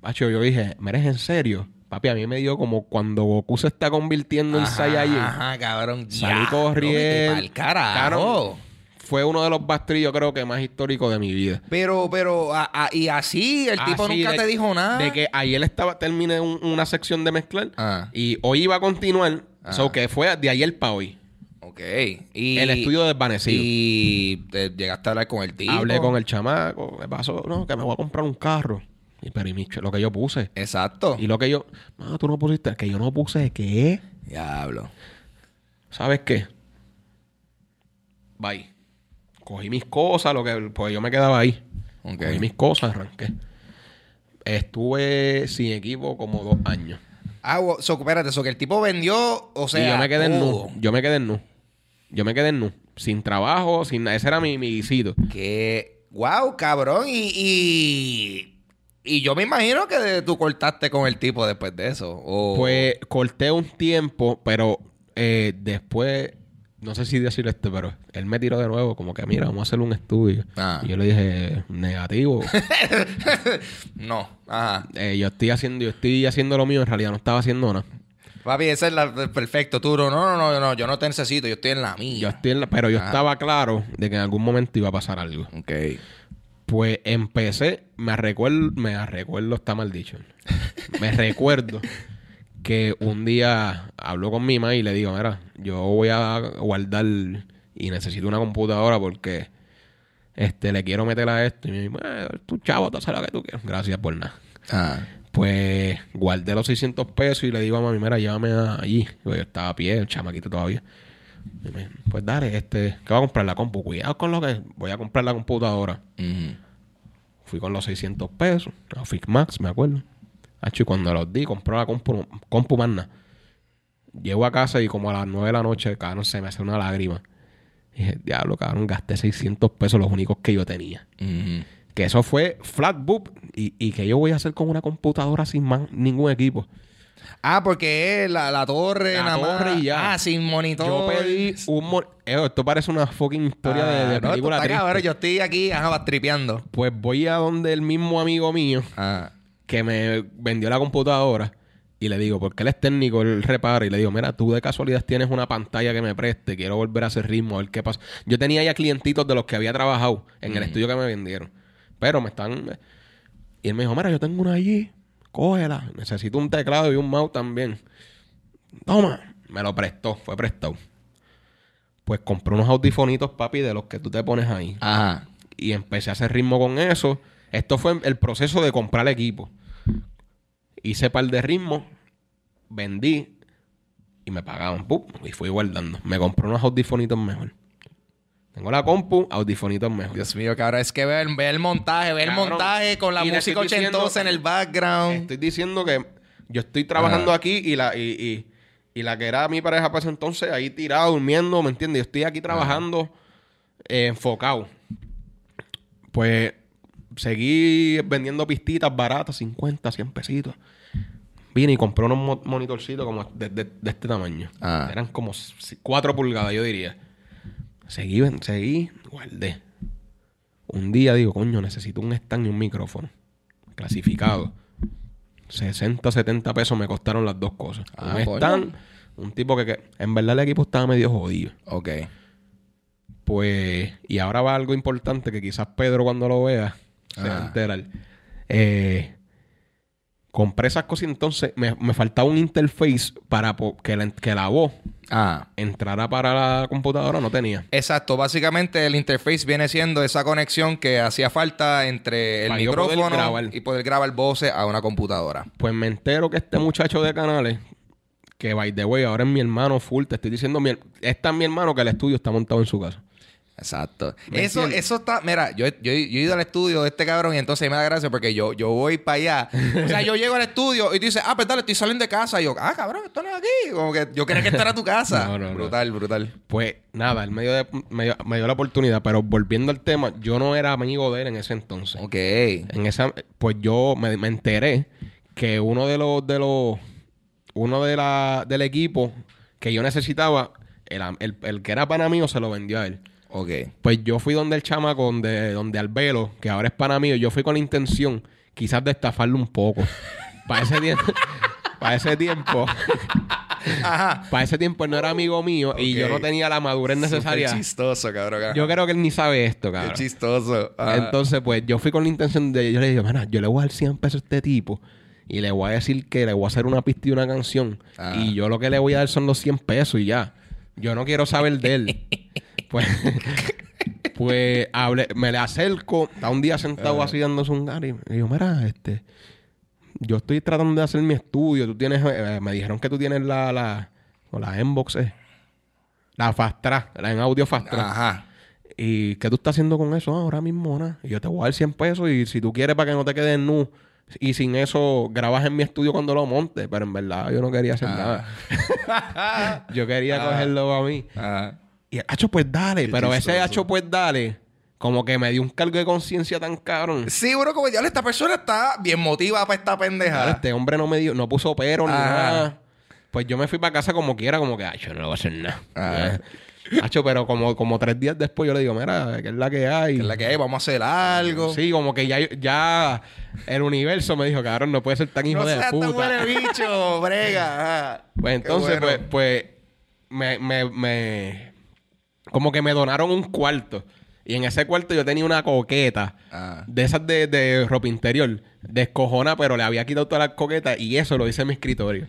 macho, yo dije, ¿me eres en serio? Papi, a mí me dio como cuando Goku se está convirtiendo en Ajá, Saiyajin. Ajá, cabrón. Salí corriendo. Al carajo. Fue uno de los bastrillos, creo que más históricos de mi vida. Pero, pero, a- a- y así, el tipo nunca de- te dijo nada. De que ayer estaba, terminé un- una sección de mezclar Ah. y hoy iba a continuar. Ah. So que fue de ayer para hoy. Ok. Y, El estudio desvanecido. Y te llegaste a hablar con el tipo. Hablé con el chamaco. ¿Qué pasó? No, que me voy a comprar un carro. Y pero y mi lo que yo puse. Exacto. Y lo que yo... No, tú no pusiste... Que yo no puse ¿qué? Diablo. ¿Sabes qué? Bye. Cogí mis cosas, lo que... Pues yo me quedaba ahí. Ok. Cogí mis cosas, arranqué. Estuve sin equipo como dos años. Ah, so, espérate, eso que el tipo vendió, o sea, y yo me quedé en nu. Yo me quedé en nu. Yo me quedé en nu. Sin trabajo, sin nada. Ese era mi, mi guisito. Que, wow, cabrón. Y, y, y yo me imagino que de- tú cortaste con el tipo después de eso. O... Pues corté un tiempo, pero eh, después no sé si decir esto, pero él me tiró de nuevo, como que mira, vamos a hacer un estudio. Ah. Y yo le dije, negativo. no, ajá. Eh, yo estoy haciendo, yo estoy haciendo lo mío, en realidad no estaba haciendo nada. Papi, ese es la, perfecto. Tú, no, no, no, no, yo no te necesito, yo estoy en la mía. Yo estoy en la- pero yo Ajá. estaba claro de que en algún momento iba a pasar algo. Ok. Pues empecé, me recuerdo, me recuerdo, está mal dicho. Me recuerdo que un día habló con mi mamá y le digo, mira, yo voy a guardar y necesito una computadora porque este le quiero meter a esto. Y me dijo, eh, tu chavo, tú sabes lo que tú quieres. Gracias por nada. Ah. Pues guardé los 600 pesos y le digo a mami, mira, llévame a- allí. Yo estaba a pie, el chamaquito todavía. Pues dale, este, ¿qué va a comprar la compu? Cuidado con lo que voy a comprar la computadora. Fui con los 600 pesos, a Max, me acuerdo. Y cuando los di, compré la compu, compu nada. Llego a casa y como a las 9 de la noche, cabrón, se me hace una lágrima. Y dije, diablo, cabrón, gasté 600 pesos, los únicos que yo tenía. Que eso fue flat book. Y, y que yo voy a hacer con una computadora sin más, ningún equipo. Ah, porque es la, la torre, La nada torre más. y ya. Ah, sin monitor. Yo pedí un... mon- Eh, esto parece una fucking historia de, Ah, de no, película está triste. cabrón, yo estoy aquí, ajá, tripeando. Pues voy a donde el mismo amigo mío Ah. que me vendió la computadora y le digo, porque él es técnico, él repara y le digo, mira, tú de casualidad tienes una pantalla que me preste, quiero volver a hacer ritmo, a ver qué pasa. Yo tenía ya clientitos de los que había trabajado en el estudio que me vendieron, pero me están... Y él me dijo, mira, yo tengo una allí, cógela, necesito un teclado y un mouse también. Toma, me lo prestó, fue prestado. Pues compré unos audifonitos, papi, de los que tú te pones ahí Ajá. y empecé a hacer ritmo con eso. Esto fue el proceso de comprar equipo. Hice par de ritmos, vendí y me pagaban. ¡pum! y fui guardando. Me compré unos audifonitos mejor. Tengo la compu, audifonitos mejor. Dios mío, cabrón, es que ve, el- ve el montaje, ve el montaje con la Y le música estoy diciendo- ochentosa en el background. Estoy diciendo que yo estoy trabajando Ajá. aquí y la, y, y- y la que era mi pareja para ese entonces ahí tirada, durmiendo, ¿me entiendes? Yo estoy aquí trabajando eh, enfocado. Pues seguí vendiendo pistitas baratas, 50, 100 pesitos. Vine y compré unos mo- monitorcitos como de, de- de este tamaño. Ah. Eran como 4 pulgadas, yo diría. Seguí, seguí, guardé. Un día digo, coño, necesito un stand y un micrófono. Clasificado. 60, 70 pesos me costaron las dos cosas. Ah, un coño. stand, un tipo que, que- en verdad el equipo estaba medio jodido. Ok. Pues, y ahora va algo importante que quizás Pedro cuando lo vea se va Ah. a enterar. Eh, compré esas cosas y entonces me, me faltaba un interface para po- que la, que la voz Ah. entrara para la computadora, no tenía. Exacto, básicamente el interface viene siendo esa conexión que hacía falta entre el Para yo poder micrófono y poder grabar voces a una computadora. Pues me entero que este muchacho de canales, que by the way, ahora es mi hermano full, te estoy diciendo, mi, es tan mi hermano que el estudio está montado en su casa. Exacto. ¿Me Eso, eso está, mira, yo, yo, yo he ido al estudio de este cabrón y entonces me da gracia porque yo, yo voy para allá. O sea, yo llego al estudio y tú dices, ah, pues dale, estoy saliendo de casa. Y yo, ah, cabrón, esto no es aquí. Como que yo quería que esta era tu casa. No, no, no. brutal, brutal. Pues nada, él me dio, de- me, dio, me dio la oportunidad, pero volviendo al tema, yo no era amigo de él en ese entonces. Ok. En esa, pues yo me, me enteré que uno de los, de los, uno de la, del equipo que yo necesitaba, el, el, el que era pana mío se lo vendió a él. Ok. Pues yo fui donde el chamaco, donde, donde Albelo, que ahora es pana mío, yo fui con la intención quizás de estafarlo un poco. para ese tiempo, para ese tiempo, Ajá. para ese tiempo él no era amigo mío y yo no tenía la madurez necesaria. Súper chistoso, cabrón. Yo creo que él ni sabe esto, Qué cabrón. chistoso. Ajá. Entonces, pues yo fui con la intención de. Yo le dije, mana, yo le voy a dar 100 pesos a este tipo y le voy a decir que le voy a hacer una pista y una canción. Ah. Y yo lo que le voy a dar son los 100 pesos y ya. Yo no quiero saber de él. pues, pues hablé, me le acerco, está un día sentado así dándose un gari. Y yo, mira, este. Yo estoy tratando de hacer mi estudio. Tú tienes. eh, me dijeron que tú tienes la. la o la Inbox, eh. La Fast Track, la en audio Fast Track. Ajá. ¿Y qué tú estás haciendo con eso ahora mismo? nada? Y yo te voy a dar 100 pesos y si tú quieres para que no te quedes nu y sin eso grabas en mi estudio cuando lo monte. Pero en verdad yo no quería hacer Ah. nada. yo quería cogerlo a mí. Ajá. Y el hacho pues dale. Pero ese hacho pues dale como que me dio un cargo de conciencia tan cabrón. Sí, bro, como ya esta persona está bien motivada para esta Claro, pendeja. este hombre no me dio, no puso pero ni nada. Pues yo me fui para casa como quiera, como que, yo no le voy a hacer nada. Ah. Hacho, pero como, como tres días después yo le digo, mira, ¿qué es la que hay? Que es la que hay, vamos a hacer algo. Sí, como que ya, ya el universo me dijo, cabrón, no puede ser tan hijo no de seas puta. tan huele bicho, brega. Pues entonces, bueno. pues, pues me, me, me- como que me donaron un cuarto. Y en ese cuarto yo tenía una coqueta Ah. de esas de, de ropa interior, descojona, pero le había quitado todas las coquetas y eso lo hice en mi escritorio.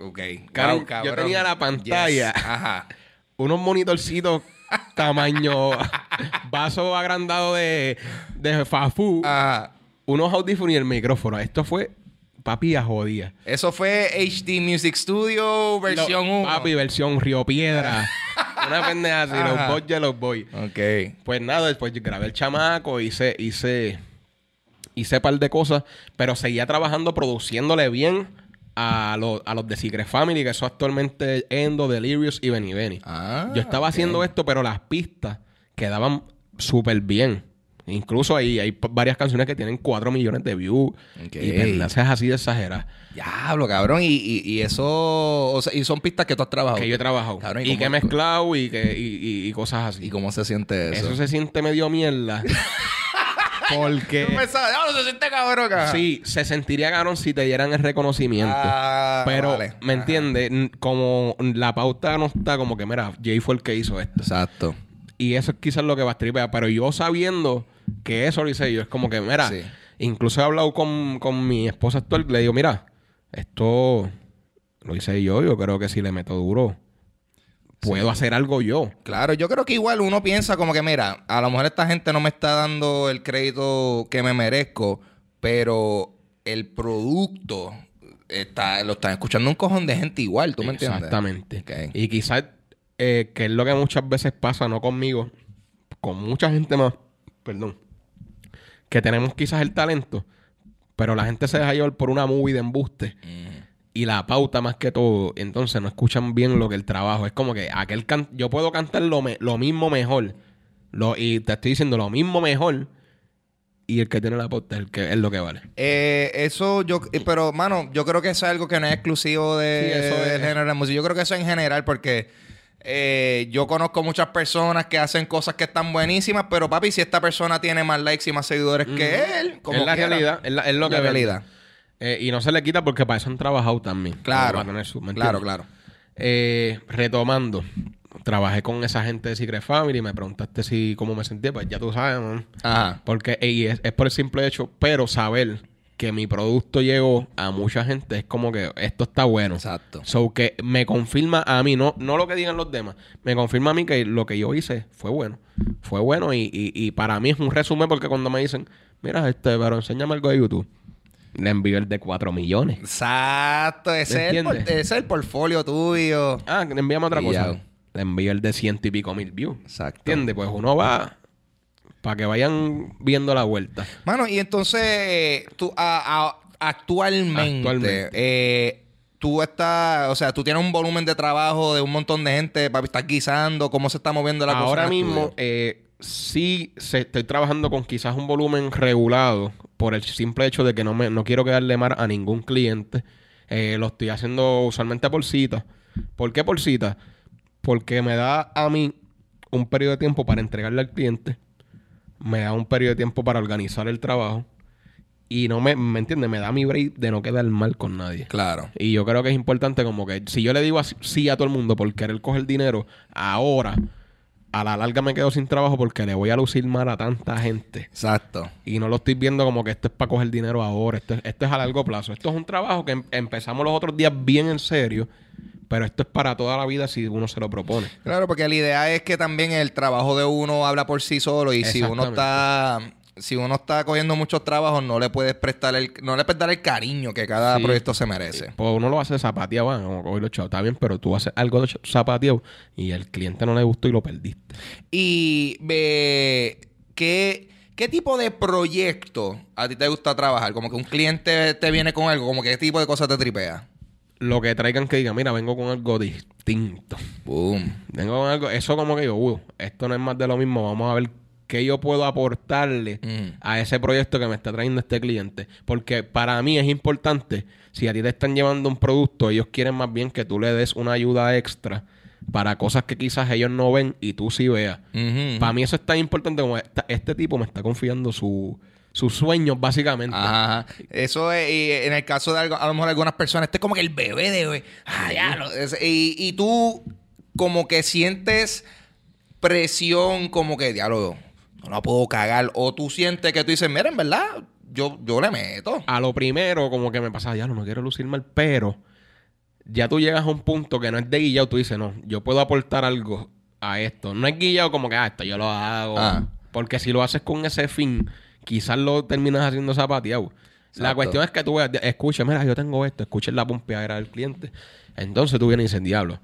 Ok. Wow, yo tenía la pantalla. Yes. Ajá. Unos monitorcitos tamaño vaso agrandado de, de Fafu, Ajá. unos audífonos y el micrófono. Esto fue papi a jodía. Eso fue HD Music Studio versión Lo- 1. Papi, versión Río Piedra. Una pendeja así, los boys ya los voy. Ok. Pues nada, después yo grabé el chamaco, hice, hice, hice par de cosas, pero seguía trabajando, produciéndole bien a, los a los de Secret Family, que son actualmente Endo, Delirious y Benny Benny. Ah, yo estaba haciendo esto, pero las pistas quedaban súper bien. Incluso ahí hay varias canciones que tienen 4 millones de views. Ok. Y pendejas así de exageradas. Diablo, cabrón. Y, y, y eso. o sea, y son pistas que tú has trabajado. Que yo he trabajado. Cabrón, y cómo- que he mezclado y, que, y, y- y cosas así. ¿Y cómo se siente eso? Eso se siente medio mierda. porque... Diablo, se siente cabrón, cabrón. Sí, se sentiría cabrón si te dieran el reconocimiento. Ah, pero, vale. ¿me entiendes? Como la pauta no está como que, mira, Jay fue el que hizo esto. Exacto. Y eso es quizás lo que va a tripear. Pero yo sabiendo que eso lo hice yo, es como que, mira, Sí. incluso he hablado con, con mi esposa actual, le digo, mira, esto lo hice yo, yo creo que si le meto duro, puedo hacer algo yo. Claro, yo creo que igual uno piensa como que, mira, a lo mejor esta gente no me está dando el crédito que me merezco, pero el producto está, lo están escuchando un cojón de gente igual, ¿tú me entiendes? Exactamente. Y quizás, eh, que es lo que muchas veces pasa, no conmigo, con mucha gente más, perdón, que tenemos quizás el talento, pero la gente se deja llevar por una movie de embuste y la pauta más que todo, entonces no escuchan bien lo que el trabajo. Es como que aquel can- yo puedo cantar lo, me- lo mismo mejor, lo, y te estoy diciendo lo mismo mejor, y el que tiene la pauta es, el que, es lo que vale. Eh, eso yo, eh, pero mano, yo creo que eso es algo que no es exclusivo de, Sí, eso del es. género de música. Yo creo que eso en general, porque eh, yo conozco muchas personas que hacen cosas que están buenísimas, pero papi, si esta persona tiene más likes y más seguidores que él, como es la quiera. realidad, es, la- es lo La que realidad. Eh, y no se le quita porque para eso han trabajado también. Claro. Para tener su- ¿me Claro, claro. Eh, retomando, trabajé con esa gente de Secret Family. Me preguntaste si cómo me sentía. Pues ya tú sabes, man. Ajá. Porque y es, es por el simple hecho, pero saber que mi producto llegó a mucha gente es como que esto está bueno. Exacto. So que me confirma a mí, no, no lo que digan los demás, me confirma a mí que lo que yo hice fue bueno. Fue bueno y, y, y para mí es un resumen porque cuando me dicen, mira, este, pero enséñame algo de YouTube, le envío el de 4 millones. Exacto. Ese es, el, ese es el portfolio tuyo. Ah, le envíame otra Y cosa. ya. Le envío el de ciento y pico mil views. Exacto. ¿Entiendes? Pues uno va para que vayan viendo la vuelta. Mano, y entonces, tú a- a- actualmente, Actualmente. eh, tú estás, o sea, tú tienes un volumen de trabajo de un montón de gente, papi, estás guisando, ¿cómo se está moviendo la cosa? Ahora mismo, eh, sí se, estoy trabajando con quizás un volumen regulado por el simple hecho de que no, me, no quiero quedarle mal a ningún cliente. Eh, lo estoy haciendo usualmente por cita. ¿Por qué por cita? Porque me da a mí un periodo de tiempo para entregarle al cliente. Me da un periodo de tiempo para organizar el trabajo. Y no me, ¿me entiendes? Me da mi break de no quedar mal con nadie. Claro. Y yo creo que es importante como que si yo le digo así- sí a todo el mundo por querer coger dinero, ahora a la larga me quedo sin trabajo porque le voy a lucir mal a tanta gente. Exacto. Y no lo estoy viendo como que esto es para coger dinero ahora, esto, es- esto es a largo plazo. Esto es un trabajo que em- empezamos los otros días bien en serio, pero esto es para toda la vida si uno se lo propone. Claro, porque la idea es que también el trabajo de uno habla por sí solo y si uno está si uno está cogiendo muchos trabajos no le puedes prestar el no le puedes dar el cariño que cada Sí. proyecto se merece. Pues uno lo hace zapateado, bueno, como coger los chavos, está bien, pero tú haces algo zapateado y el cliente no le gustó y lo perdiste. Y ve ¿qué, ¿qué tipo de proyecto a ti te gusta trabajar? Como que un cliente te viene con algo, como que qué tipo de cosas te tripea. Lo que traigan que diga, mira, vengo con algo distinto. Boom. Vengo con algo, eso como que yo, "Uh, esto no es más de lo mismo, vamos a ver qué yo puedo aportarle Mm. a ese proyecto que me está trayendo este cliente. Porque para mí es importante, si a ti te están llevando un producto, ellos quieren más bien que tú le des una ayuda extra para cosas que quizás ellos no ven y tú sí veas. Para mí eso es tan importante como esta- este tipo me está confiando su, sus sueños, básicamente. Ajá. Eso es, y en el caso de algo- a lo mejor algunas personas, este es como que el bebé de... Ah. Es- y, y tú como que sientes presión como que, diablo, no la puedo cagar. O tú sientes que tú dices, mira, en verdad, yo, yo le meto. A lo primero, como que me pasa, ya no, no quiero lucir mal, pero ya tú llegas a un punto que no es de guillado, tú dices, no, yo puedo aportar algo a esto. No es guillado como que, ah, esto yo lo hago. Ah. Porque si lo haces con ese fin, quizás lo terminas haciendo zapateado. La cuestión es que tú veas, escucha, mira, yo tengo esto, escuches la pompeadera del cliente. Entonces tú vienes y dices, diablo,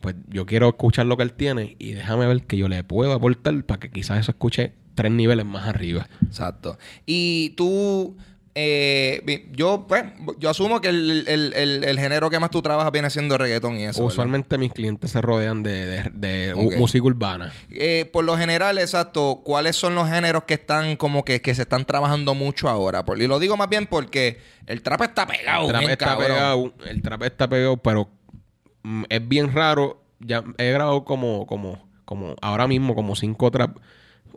pues yo quiero escuchar lo que él tiene y déjame ver que yo le puedo aportar para que quizás eso escuche tres niveles más arriba. Exacto. Y tú, eh, yo, pues, yo asumo que el, el- el- el género que más tú trabajas viene siendo reggaetón y eso. ¿verdad? Usualmente mis clientes se rodean de, de- música urbana. Eh, por lo general, exacto, ¿cuáles son los géneros que están como que, que se están trabajando mucho ahora? Por- y lo digo más bien porque el trap está pegado. el trap bien está cabrón. pegado, el trap está pegado, pero es bien raro. Ya he grabado como, como, como ahora mismo como cinco trap.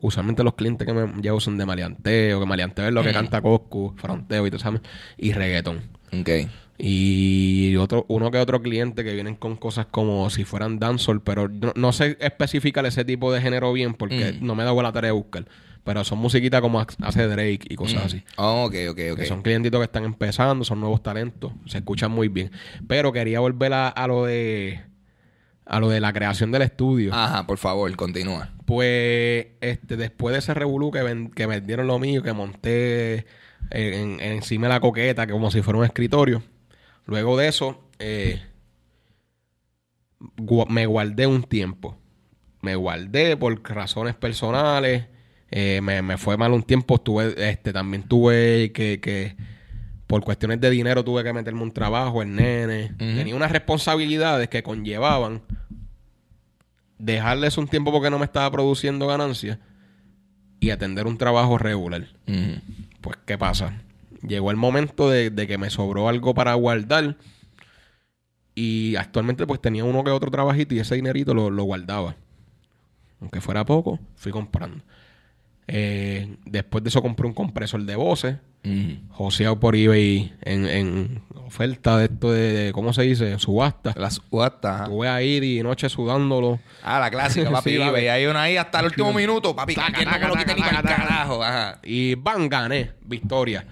Usualmente los clientes que me llevo son de maleanteo, que maleanteo es lo que canta Coscu, fronteo y todo eso, y reggaetón. Ok. Y otro, uno que otro cliente que vienen con cosas como si fueran dancehall, pero no, no sé especificar ese tipo de género bien porque Mm. no me da la tarea de buscar. Pero son musiquitas como hace Drake y cosas así. Oh, ok, ok, ok. Que son clientitos que están empezando, son nuevos talentos, se escuchan muy bien. Pero quería volver a, a lo de a lo de la creación del estudio. Ajá, por favor, continúa. Pues este después de ese revolú que, ven- que me dieron lo mío, que monté en, en- encima de la coqueta, que como si fuera un escritorio. Luego de eso, eh, me guardé un tiempo. Me guardé por razones personales. Eh, me, me fue mal un tiempo. Estuve, este, también tuve que, que, por cuestiones de dinero, tuve que meterme un trabajo, el nene. Tenía unas responsabilidades que conllevaban dejarles un tiempo porque no me estaba produciendo ganancias y atender un trabajo regular. Pues, ¿qué pasa? Llegó el momento de, de que me sobró algo para guardar. Y actualmente, pues tenía uno que otro trabajito y ese dinerito lo, lo guardaba. Aunque fuera poco, fui comprando. Eh, después de eso compré un compresor de voces. Ujú. Joseado por eBay en, en oferta de esto de, de- ¿cómo se dice? Subasta. Las guatas, ajá. Estuve ahí y noche sudándolo. Ah, la clásica, papi. Sí, hay una ahí hasta el último minuto, papi. Taca, que no me taca, lo quite ni taca, para el taca. carajo. Ajá. Y ¡bam! gané. Victoria.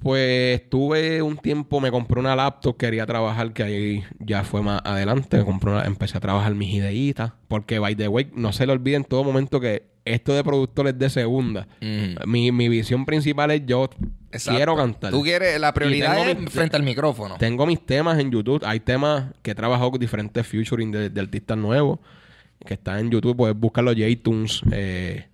Pues tuve un tiempo, me compré una laptop, quería trabajar, que ahí ya fue más adelante. Me compré una- empecé a trabajar mis ideitas. Porque, by the way, no se le olvide en todo momento que esto de productor es de segunda. Mi, mi visión principal es yo Exacto. quiero cantar. Tú quieres, la prioridad es frente al micrófono. Tengo mis temas en YouTube. Hay temas que he trabajado con diferentes featuring de, de artistas nuevos que están en YouTube. Puedes buscarlo J-Tunes eh,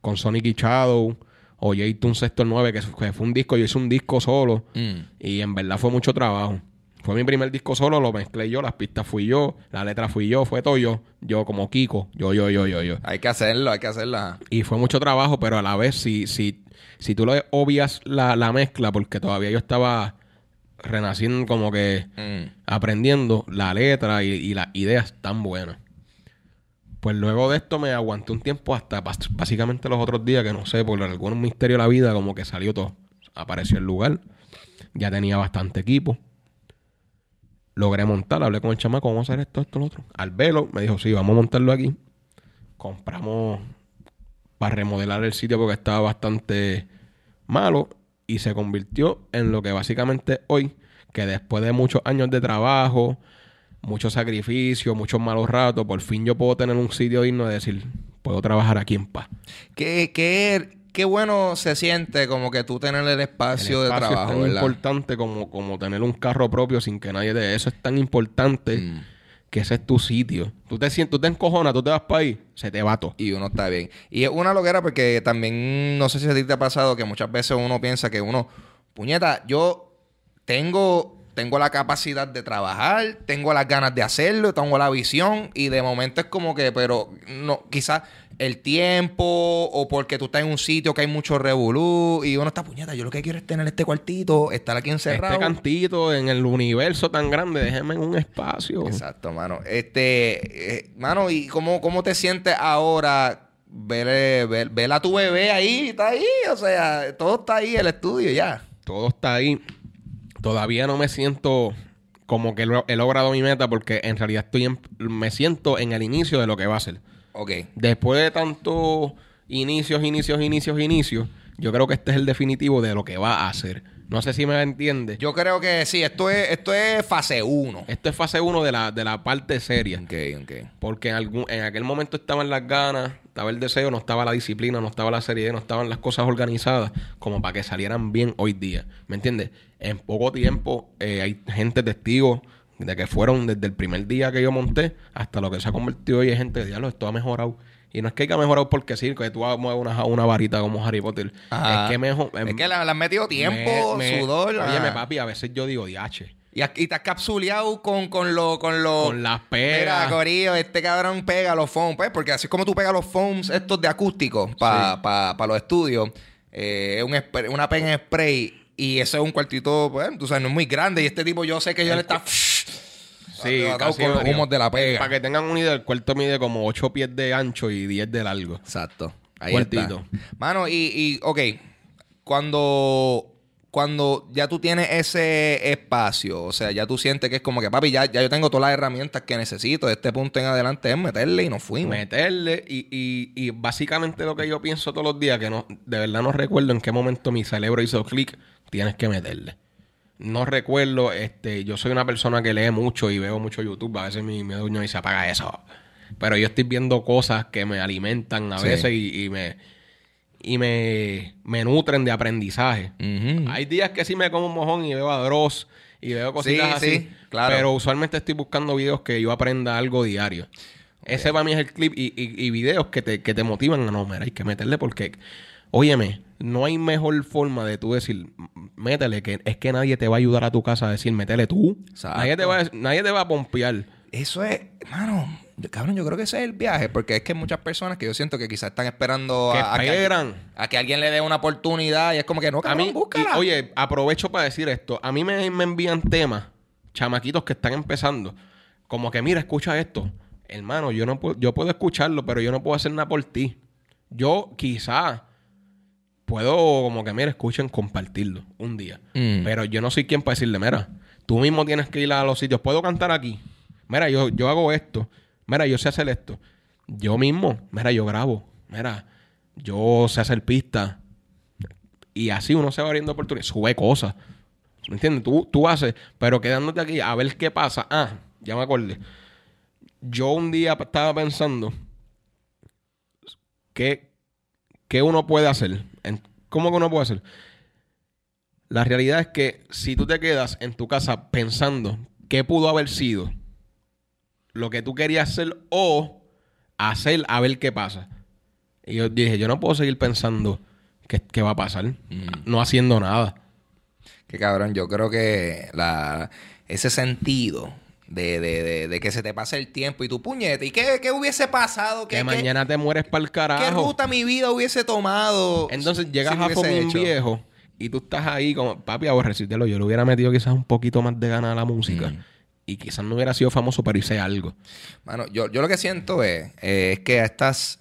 con Sonic y Shadow o J-Tunes Sector 9, que, que fue un disco. Yo hice un disco solo Mm. y en verdad fue mucho trabajo. Fue mi primer disco solo, lo mezclé yo, las pistas fui yo, la letra fui yo, fue todo yo. Yo como Kiko, yo, yo, yo, yo, yo. Hay que hacerlo, hay que hacerlo. ajá. Y fue mucho trabajo, pero a la vez, si, si, si tú le obvias la, la mezcla, porque todavía yo estaba renaciendo como que Mm. aprendiendo la letra y, y las ideas tan buenas. Pues luego de esto me aguanté un tiempo hasta básicamente los otros días que no sé, por algún misterio de la vida, como que salió todo. Apareció el lugar, ya tenía bastante equipo. Logré montar, hablé con el chamaco, vamos a hacer esto, esto, lo otro. Al velo, me dijo, sí, vamos a montarlo aquí. Compramos para remodelar el sitio porque estaba bastante malo y se convirtió en lo que básicamente hoy, que después de muchos años de trabajo, muchos sacrificios, muchos malos ratos, por fin yo puedo tener un sitio digno de decir, puedo trabajar aquí en paz. Qué, qué, qué bueno se siente como que tú tener el espacio, El espacio de trabajo, es tan ¿verdad? importante como, como tener un carro propio sin que nadie te... Eso es tan importante Mm. que ese es tu sitio. Tú te sientes, tú te encojonas, tú te vas para ahí, se te va todo. Y uno está bien. Y es una loquera porque también, no sé si a ti te ha pasado que muchas veces uno piensa que uno, puñeta, yo tengo, tengo la capacidad de trabajar, tengo las ganas de hacerlo, tengo la visión y de momento es como que, pero no, quizás el tiempo o porque tú estás en un sitio que hay mucho revolú y uno está puñeta. Yo lo que quiero es tener este cuartito, estar aquí encerrado. Este cantito en el universo tan grande, déjeme en un espacio. Exacto, mano. Este, eh, mano, ¿y cómo, cómo te sientes ahora? Ver, eh, ver, ver a tu bebé ahí, está ahí, o sea, todo está ahí, el estudio ya. Todo está ahí. Todavía no me siento como que lo- he logrado mi meta porque en realidad estoy en- me siento en el inicio de lo que va a ser. Ok. Después de tantos inicios, inicios, inicios, inicios, yo creo que este es el definitivo de lo que va a hacer. No sé si me entiende. Yo creo que sí, esto es, esto es fase 1. Esto es fase 1 de la, de la parte seria. Ok, ok. Porque en, algún, en aquel momento estaban las ganas, estaba el deseo, no estaba la disciplina, no estaba la seriedad, no estaban las cosas organizadas como para que salieran bien hoy día. ¿Me entiendes? En poco tiempo eh, hay gente testigo de que fueron desde el primer día que yo monté hasta lo que se ha convertido hoy. Hay gente que diablo, esto ha mejorado. Y no es que haya mejorado porque sí, que tú mueves una, una varita como Harry Potter. Ajá. Es que mejor. Es que le, han metido tiempo, me- me- sudor. Oye, ah. papi, a veces yo digo, diache. Y, aquí- y te has capsuleado con, con lo, con lo. Con las pegas. Mira, Corillo, este cabrón pega los foams, pues, porque así es como tú pegas los foams estos de acústico para los estudios. eh, es un spray- una en spray. Y eso es un cuartito, pues, tú sabes, no es muy grande. Y este tipo, yo sé que yo le está. Sí, casi con los humos de la pega. Para que tengan una idea, el cuarto mide como 8 pies de ancho y 10 de largo. Exacto. Ahí Cuartito. está. Mano, y, y, ok, cuando, cuando ya tú tienes ese espacio, o sea, ya tú sientes que es como que, papi, ya, ya yo tengo todas las herramientas que necesito. De este punto en adelante es meterle y nos fuimos. Meterle y, y, y básicamente lo que yo pienso todos los días, que no, de verdad no recuerdo en qué momento mi cerebro hizo clic, tienes que meterle. No recuerdo, este, yo soy una persona que lee mucho y veo mucho YouTube. A veces mi, mi dueño dice, apaga eso. Pero yo estoy viendo cosas que me alimentan a Sí. veces y, y me, y me, me nutren de aprendizaje. Hay días que sí me como un mojón y veo a Dross y veo cositas Sí, así. sí, claro. Pero usualmente estoy buscando videos que yo aprenda algo diario. Ese para mí es el clip y, y- y videos que te, que te motivan a no, mira, hay que meterle porque, óyeme, no hay mejor forma de tú decir, "M- métele, que es que nadie te va a ayudar a tu casa a decir, métele tú. Exacto. Nadie te, va a, nadie te va a pompear. Eso es, hermano, yo- cabrón, yo creo que ese es el viaje, porque es que muchas personas que yo siento que quizás están esperando a, a que, esperan. alguien- a que alguien le dé una oportunidad y es como que no, A cabrón, mí, búscala. y, oye, aprovecho para decir esto. A mí me, me envían temas, chamaquitos que están empezando. Como que, mira, escucha esto. Hermano, yo no puedo, yo puedo escucharlo, pero yo no puedo hacer nada por ti. Yo quizá puedo, como que, mira, escuchen, compartirlo un día. Mm. Pero yo no soy quien para decirle, mira, tú mismo tienes que ir a los sitios. Puedo cantar aquí. Mira, yo, yo hago esto. Mira, yo sé hacer esto. Yo mismo, mira, yo grabo. Mira, yo sé hacer pistas. Y así uno se va abriendo oportunidades. Sube cosas. ¿Me entiendes? Tú, tú haces, pero quedándote aquí a ver qué pasa. Ah, ya me acordé. Yo un día estaba pensando ¿qué, qué uno puede hacer? ¿Cómo que uno puede hacer? La realidad es que si tú te quedas en tu casa pensando qué pudo haber sido lo que tú querías hacer o hacer a ver qué pasa. Y yo dije, yo no puedo seguir pensando qué, qué va a pasar, no haciendo nada. Que cabrón, yo creo que la, ese sentido de, de, de, de que se te pase el tiempo y tu puñete, ¿y qué, qué hubiese pasado? Que ¿Qué, qué- mañana te mueres para el qué carajo. ruta mi vida hubiese tomado? Entonces llegas si a hecho? viejo y tú estás ahí como, papi, aborrecértelo. Yo le hubiera metido quizás un poquito más de gana a la música. Mm. Y quizás no hubiera sido famoso, pero hice algo. Mano, yo, yo lo que siento es, eh, es que estás,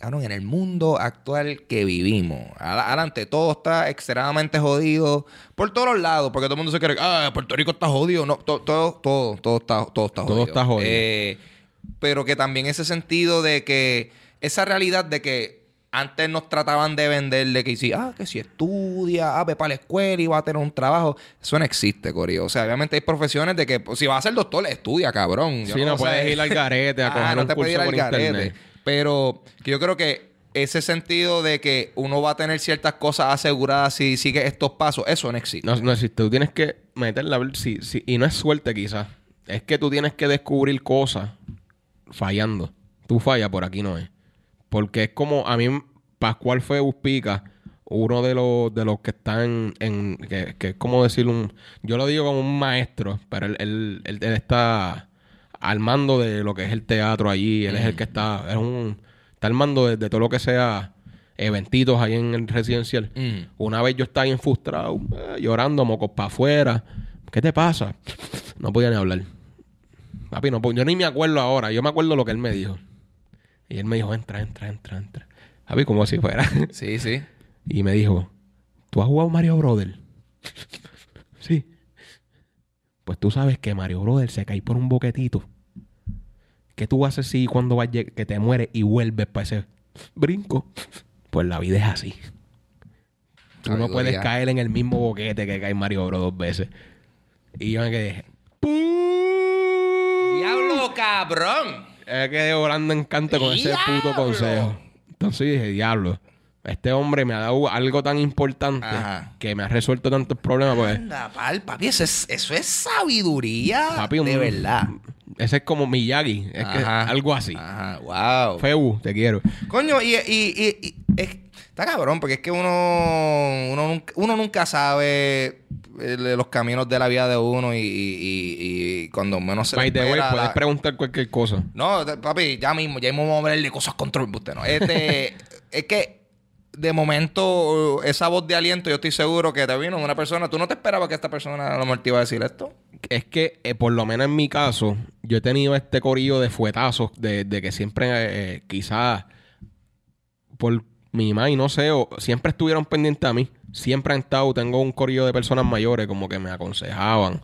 en el mundo actual que vivimos, ad- adelante, todo está extremadamente jodido por todos los lados, porque todo el mundo se cree, ah, Puerto Rico está jodido. No, to- todo, todo, todo está, todo está Todo jodido. está jodido. Eh, pero que también ese sentido de que, esa realidad de que antes nos trataban de vender de que si, ah, que si estudia, ah, ve para la escuela y va a tener un trabajo. Eso no existe, Corio. O sea, obviamente hay profesiones de que pues, si vas a ser doctor, estudia, cabrón. Sí, no puedes ir al garete a Ah, coger no un te puedes ir al garete. internet. Pero yo creo que ese sentido de que uno va a tener ciertas cosas aseguradas si sigue estos pasos, eso no existe. No, no existe. Tú tienes que meterla si, si- Y no es suerte quizás. Es que tú tienes que descubrir cosas fallando. Tú fallas, por aquí no es. Porque es como... A mí, Pascual fue Uspica, uno de los, de los que están en... Que, que es como decir un... Yo lo digo como un maestro, pero él, él, él- él está al mando de lo que es el teatro allí. Él es el que está... Es un está armando de, de todo lo que sea eventitos ahí en el residencial. Mm. Una vez yo estaba bien frustrado, eh, llorando, mocos para afuera. ¿Qué te pasa? No podía ni hablar. Papi, no, yo ni me acuerdo ahora. Yo me acuerdo lo que él me dijo. Y él me dijo, entra, entra, entra, entra. Papi, como si fuera. Sí, sí. y me dijo, ¿tú has jugado Mario Brother? sí. Pues tú sabes que Mario Brother se cae por un boquetito. ¿Qué tú haces si cuando vas que te mueres y vuelves para ese brinco? Pues la vida es así. Tú no puedes caer en el mismo boquete que cae Mario Bros dos veces. Y yo me quedé. ¡Diablo, cabrón! Me quedé volando en canto con ese puto consejo. Entonces dije, diablo. Este hombre me ha dado algo tan importante Ajá. que me ha resuelto tantos problemas. Pues, Anda, pal, papi, eso es, eso es sabiduría. papi, un- de verdad. Ese es como Miyagi. Es que algo así. Ajá, wow. Feu, te quiero. Coño, y, y, y- y- es- está cabrón, porque es que uno, uno, nunca, uno nunca sabe eh, los caminos de la vida de uno y, y- cuando menos se By the way, espera, puedes la- preguntar cualquier cosa. No, papi, ya mismo, ya mismo vamos a hablar de cosas control, usted no. Este, es que de momento esa voz de aliento, yo estoy seguro que te vino una persona. ¿Tú no te esperabas que esta persona a lo mejor te iba a decir esto? Es que, eh, por lo menos en mi caso, yo he tenido este corillo de fuetazos de, de que siempre, eh, quizás, por mi mamá y no sé, o siempre estuvieron pendientes a mí. Siempre han estado, tengo un corillo de personas mayores como que me aconsejaban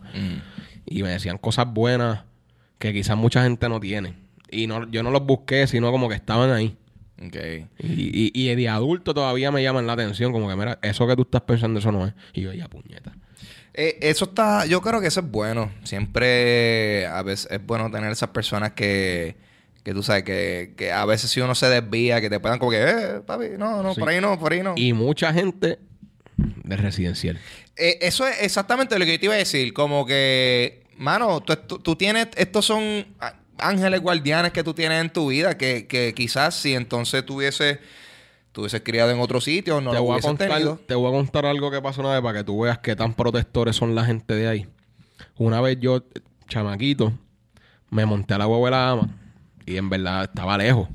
y me decían cosas buenas que quizás mucha gente no tiene. Y no, yo no los busqué, sino como que estaban ahí. Ok. Y, y, y de adulto todavía me llaman la atención, como que, mira, eso que tú estás pensando, eso no es. Y yo, ya, puñeta. Eh, eso está, yo creo que eso es bueno. Siempre a veces es bueno tener esas personas que, que tú sabes, que, que a veces si uno se desvía, que te puedan como que, eh, papi, no, no, Sí. por ahí no, por ahí no. Y mucha gente de residencial. Eh, eso es exactamente lo que yo te iba a decir. Como que, mano, tú, tú- tú tienes, estos son ángeles guardianes que tú tienes en tu vida, que, que quizás si entonces tuviese, tuvieses criado en otro sitio, no te, lo voy a hubieses contar, tenido. te voy a contar algo que pasó una vez para que tú veas qué tan protectores son la gente de ahí. Una vez yo, chamaquito, me monté a la huevo de la ama y en verdad estaba lejos.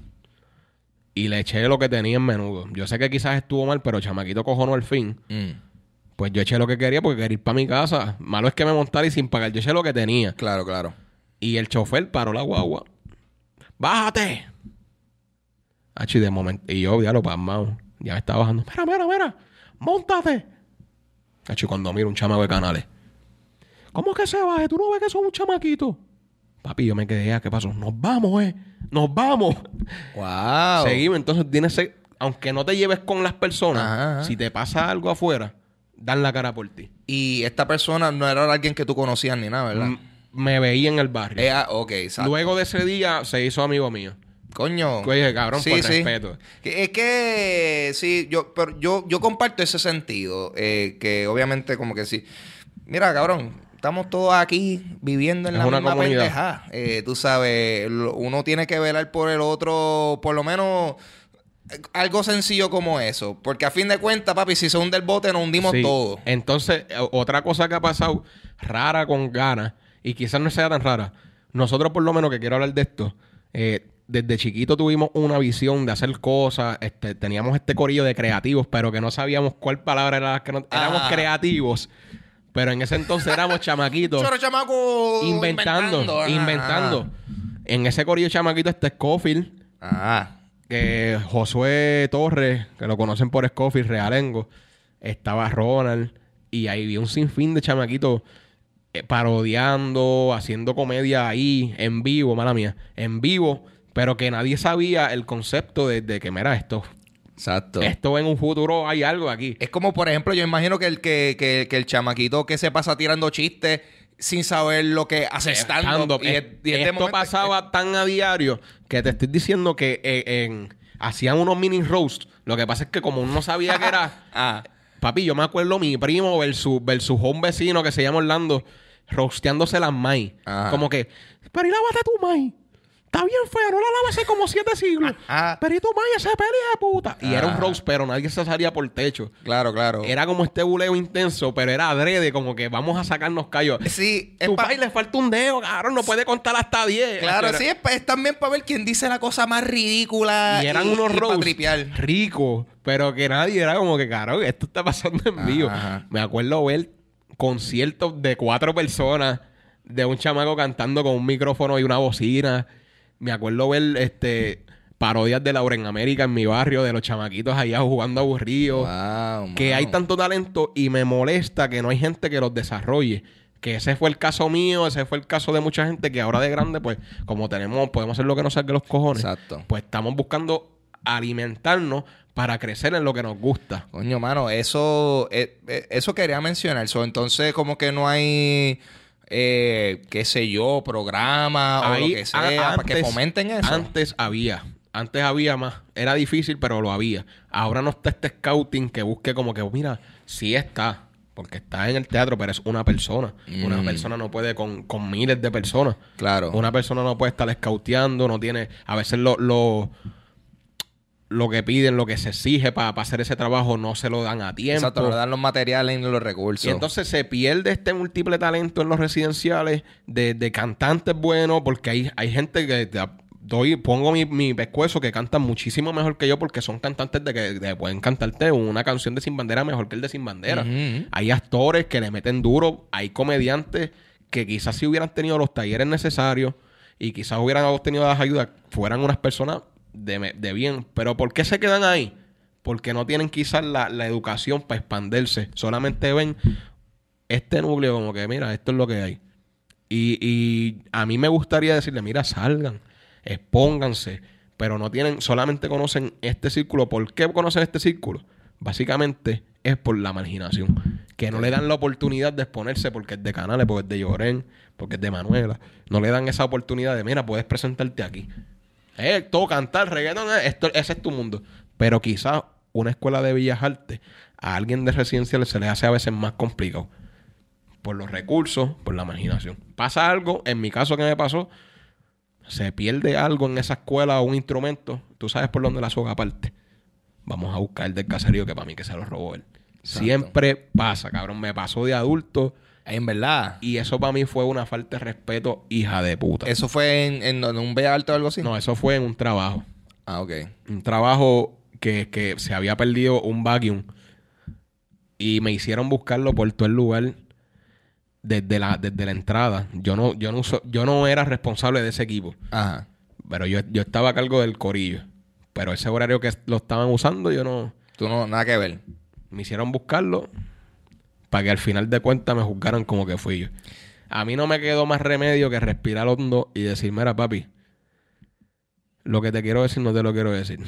Y le eché lo que tenía en menudo. Yo sé que quizás estuvo mal, pero chamaquito cojonó al fin. Mm, Pues yo eché lo que quería porque quería ir para mi casa. Malo es que me montara y sin pagar. Yo eché lo que tenía. claro, claro. Y el chofer paró la guagua. ¡Bájate! De momento. Y yo, diablo, pasmado. Ya me estaba bajando. Mira, mira, mira. ¡Móntate! Achi, cuando miro un chamaco de canales. ¿Cómo que se baje? ¿Tú no ves que son un chamaquito? Papi, yo me quedé, "Ah, ¿qué pasó? Nos vamos, eh. Nos vamos. Wow. Seguimos. Entonces, tienes que- aunque no te lleves con las personas, Ajá, ajá. si te pasa algo afuera, dan la cara por ti. Y esta persona no era alguien que tú conocías ni nada, ¿verdad? M- Me veía en el barrio. Eh, ah, ok, exacto. Luego de ese día se hizo amigo mío. Coño. Oye, cabrón, por respeto. Es que sí, yo, pero yo, yo comparto ese sentido. eh, que obviamente, como que sí. Mira, cabrón, estamos todos aquí viviendo en Es la una misma comunidad. pendeja. Eh, tú sabes, uno tiene que velar por el otro, por lo menos. eh, Algo sencillo como eso. Porque a fin de cuentas, papi, si se hunde el bote, nos hundimos Sí. todos. Entonces, otra cosa que ha pasado rara con ganas, y quizás no sea tan rara, nosotros por lo menos que quiero hablar de esto, eh, desde chiquito tuvimos una visión de hacer cosas, este, teníamos este corillo de creativos, pero que no sabíamos cuál palabra era la que no, éramos Ah. creativos, pero en ese entonces éramos chamaquitos. Choro chamaco. inventando, inventando. En ese corillo chamaquito está Scofield, Ah. que Josué Torres, que lo conocen por Scofield, Realengo, estaba Ronald, y ahí vi un sinfín de chamaquitos eh, parodiando, haciendo comedia ahí, en vivo, mala mía, en vivo, pero que nadie sabía el concepto de, de que, mira, esto, Exacto. esto en un futuro hay algo aquí. Es como, por ejemplo, yo imagino que el, que, que- que el chamaquito que se pasa tirando chistes sin saber lo que hace stand-up. Stand-up. Y es- y es de Esto momento- pasaba tan a diario que te estoy diciendo que eh, en- hacían unos mini roast. Lo que pasa es que como uno no sabía que era... Ah. Papi, yo me acuerdo mi primo versus, versus un vecino que se llama Orlando rosteándose las maíz. Ajá. Como que, pero y lávate tu maíz. Está bien fea, no la lava hace como siete siglos. Ah. Perito Maya se pelea de puta. Y era un Ah. roast, pero nadie se salía por techo. Claro, claro. Era como este buleo intenso, pero era adrede, como que vamos a sacarnos callos. Sí, es Tu pa- país le falta un dedo, cabrón, no puede contar hasta 10. Claro, Era- sí, es, también para ver quién dice la cosa más ridícula. Y eran unos y pa' roast tripear. ricos, pero que nadie era como que, cabrón, esto está pasando en vivo. Me acuerdo ver conciertos de cuatro personas, de un chamaco cantando con un micrófono y una bocina. Me acuerdo ver este parodias de Laura en América en mi barrio, de los chamaquitos allá jugando aburridos. Wow, que hay tanto talento y me molesta que no hay gente que los desarrolle. Que ese fue el caso mío, ese fue el caso de mucha gente que ahora de grande, pues, como tenemos, podemos hacer lo que nos saque los cojones. Exacto. Pues estamos buscando alimentarnos para crecer en lo que nos gusta. Coño, mano, eso, eh, eh, eso quería mencionar. So, entonces, como que no hay, eh, qué sé yo, programa o lo que sea, para que fomenten eso. Antes había. Antes había más. Era difícil, pero lo había. Ahora no está este scouting que busque como que, mira, sí está. Porque está en el teatro, pero es una persona. Una Mm. persona no puede con, con miles de personas. Claro. Una persona no puede estar scouteando, no tiene... A veces lo, lo, lo que piden, lo que se exige para hacer ese trabajo no se lo dan a tiempo. Exacto, no dan los materiales ni los recursos. Y entonces se pierde este múltiple talento en los residenciales de, de cantantes buenos, porque hay, hay gente que te- doy, pongo mi, mi pescuezo que cantan muchísimo mejor que yo, porque son cantantes de que de- pueden cantarte una canción de Sin Bandera mejor que el de Sin Bandera. Hay actores que le meten duro, hay comediantes que quizás si hubieran tenido los talleres necesarios y quizás hubieran obtenido las ayudas, fueran unas personas de, de bien. Pero ¿por qué se quedan ahí? Porque no tienen quizás la, la educación para expandirse. Solamente ven este núcleo como que, mira, esto es lo que hay. Y, y a mí me gustaría decirle, mira, salgan, expónganse, pero no tienen, solamente conocen este círculo. ¿Por qué conocen este círculo? Básicamente es por la marginación. Que no le dan la oportunidad de exponerse porque es de Canales, porque es de Llorén, porque es de Manuela. No le dan esa oportunidad de, mira, puedes presentarte aquí. Eh, todo cantar, reggaetón, eh, esto, ese es tu mundo. Pero quizás una escuela de bellas artes a alguien de residenciales se le hace a veces más complicado. Por los recursos, por la imaginación. Pasa algo, en mi caso que me pasó, se pierde algo en esa escuela o un instrumento, tú sabes por dónde la soga parte. Vamos a buscar el del caserío que para mí que se lo robó él. Siempre pasa, cabrón. Me pasó de adulto En verdad. y eso para mí fue una falta de respeto, hija de puta. ¿Eso fue en, en, en un B alto o algo así? No, eso fue en un trabajo. Ah, ok. un trabajo que, que se había perdido un vacuum y me hicieron buscarlo por todo el lugar desde la, desde la entrada. Yo no, yo no uso- yo no era responsable de ese equipo, Ajá. pero yo, yo estaba a cargo del corillo. Pero ese horario que lo estaban usando, yo no. Tú no, nada que ver. Me hicieron buscarlo para que al final de cuentas me juzgaran como que fui yo. A mí no me quedó más remedio que respirar hondo y decir, mira, papi, lo que te quiero decir no te lo quiero decir.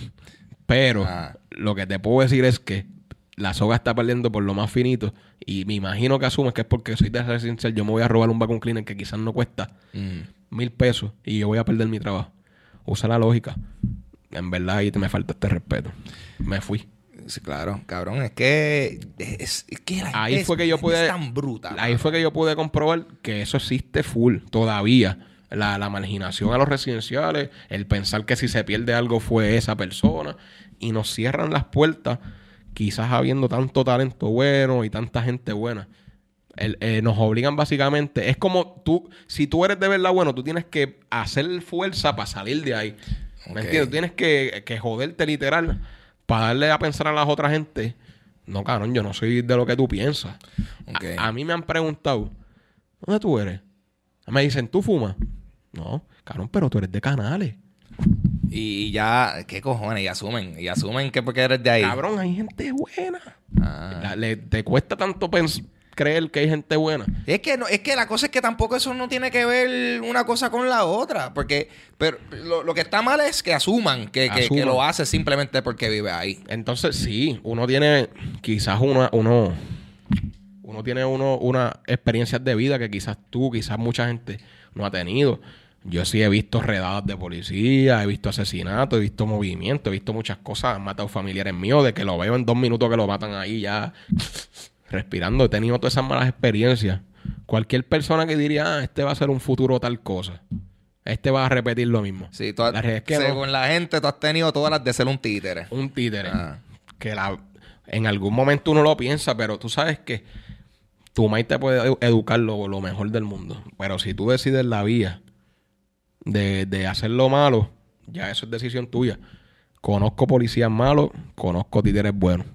Pero Ah. lo que te puedo decir es que la soga está perdiendo por lo más finito y me imagino que asumes que es porque soy de residencial, yo me voy a robar un vacuum cleaner que quizás no cuesta Mm. mil pesos y yo voy a perder mi trabajo. Usa la lógica. En verdad ahí te me falta este respeto. Me fui. Sí, claro, cabrón. Es que. Es, es que la Ahí fue es- que yo es pude. tan bruta. Ahí fue que yo pude comprobar que eso existe full todavía. La, la marginación a los residenciales, el pensar que si se pierde algo fue esa persona. Y nos cierran las puertas, quizás habiendo tanto talento bueno y tanta gente buena. El- eh, nos obligan básicamente. Es como tú, si tú eres de verdad bueno, tú tienes que hacer fuerza para salir de ahí. ¿Me entiendes? Tienes que, que joderte literal para darle a pensar a las otras gente. No, cabrón, yo no soy de lo que tú piensas. A, a mí me han preguntado, ¿dónde tú eres? Me dicen, ¿tú fumas? No, cabrón, pero tú eres de canales. Y ya, ¿qué cojones? Y asumen. Y asumen que porque eres de ahí. Cabrón, hay gente buena. Ah. La- le- te cuesta tanto pens- creer que hay gente buena. Es que no, es que la cosa es que tampoco eso no tiene que ver una cosa con la otra. Porque, pero lo, lo que está mal es que asuman que, que- lo hace simplemente porque vive ahí. Entonces, sí, uno tiene quizás una, uno, uno tiene uno, una experiencias de vida que quizás tú, quizás mucha gente no ha tenido. Yo sí he visto redadas de policía, he visto asesinatos, he visto movimientos, he visto muchas cosas. Han matado familiares míos de que lo veo en dos minutos que lo matan ahí ya respirando. He tenido todas esas malas experiencias. Cualquier persona que diría, ah, este va a ser un futuro tal cosa. este va a repetir lo mismo. Sí, tú has- La realidad es que no. según la gente, tú has tenido todas las de ser un títere. un títere. Ah. Que la, en algún momento uno lo piensa, pero tú sabes que tu maíz te puede edu- educar lo, lo mejor del mundo. Pero si tú decides la vía de, de hacer lo malo, ya eso es decisión tuya. Conozco policías malos, conozco títeres buenos.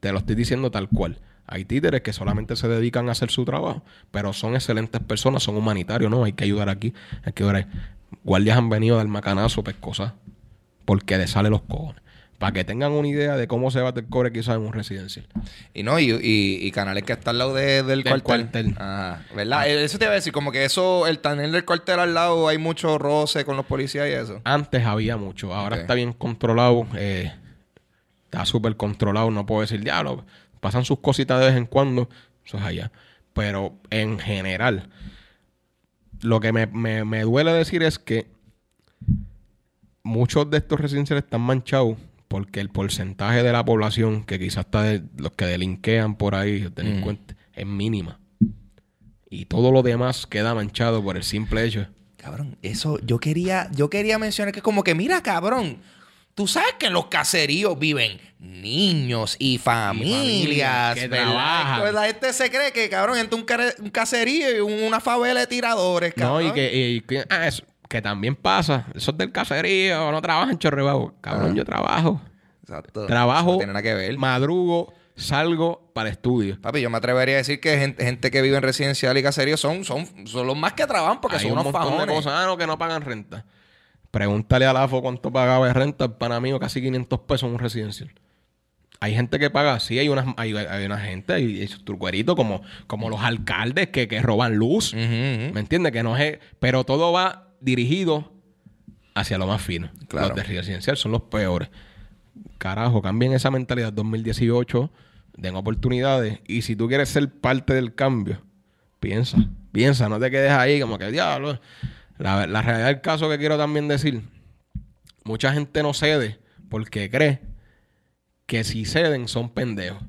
Te lo estoy diciendo tal cual. Hay títeres que solamente se dedican a hacer su trabajo, pero son excelentes personas, son humanitarios, ¿no? Hay que ayudar aquí, hay que ayudar ahí. Guardias han venido del macanazo, pescosas, porque le sale los cojones. Para que tengan una idea de cómo se bate el cobre quizás en un residencial. Y no, y, y, y canales que están al lado de- del, Del cuartel. cuartel. Ajá. ¿Verdad? Eh, Eso te iba a decir, como que eso, el tener del cuartel al lado, hay mucho roce con los policías y eso. Antes había mucho, ahora está bien controlado, eh, está súper controlado, no puedo decir, diablo, pasan sus cositas de vez en cuando, eso es allá. Pero en general, lo que me, me- me duele decir es que muchos de estos residenciales están manchados porque el porcentaje de la población que quizás está de los que delinquean por ahí, delincuentes, es mínima. Y todo lo demás queda manchado por el simple hecho. Cabrón, eso yo quería, yo quería mencionar que como que, mira, cabrón, tú sabes que en los caseríos viven niños y familias, trabajan. Pues la gente se cree que, cabrón, entra un, un caserío y un- una favela de tiradores, cabrón. No, y que, y que, ah, eso- que también pasa. Eso es del caserío, no trabajan chorrebajo. Cabrón, Ah. yo trabajo. Exacto. Trabajo, No tiene nada que ver. madrugo, salgo para estudio. Papi, yo me atrevería a decir que gente, gente que vive en residencial y caserío son, son, son los más que trabajan porque Hay son un unos montón de ah, que no pagan renta. Pregúntale a Lafo cuánto pagaba de renta. Para mí, casi 500 pesos en un residencial. Hay gente que paga, sí, hay unas, hay, hay una gente, hay sus truqueritos como, como los alcaldes que, que roban luz. ¿Me entiendes? Que no es. Pero todo va dirigido hacia lo más fino. Claro. Los de residencial son los peores. Carajo, cambien esa mentalidad 2018, den oportunidades. Y si tú quieres ser parte del cambio, piensa, piensa, no te quedes ahí como que diablo. La, la realidad del caso que quiero también decir, mucha gente no cede porque cree que si ceden son pendejos.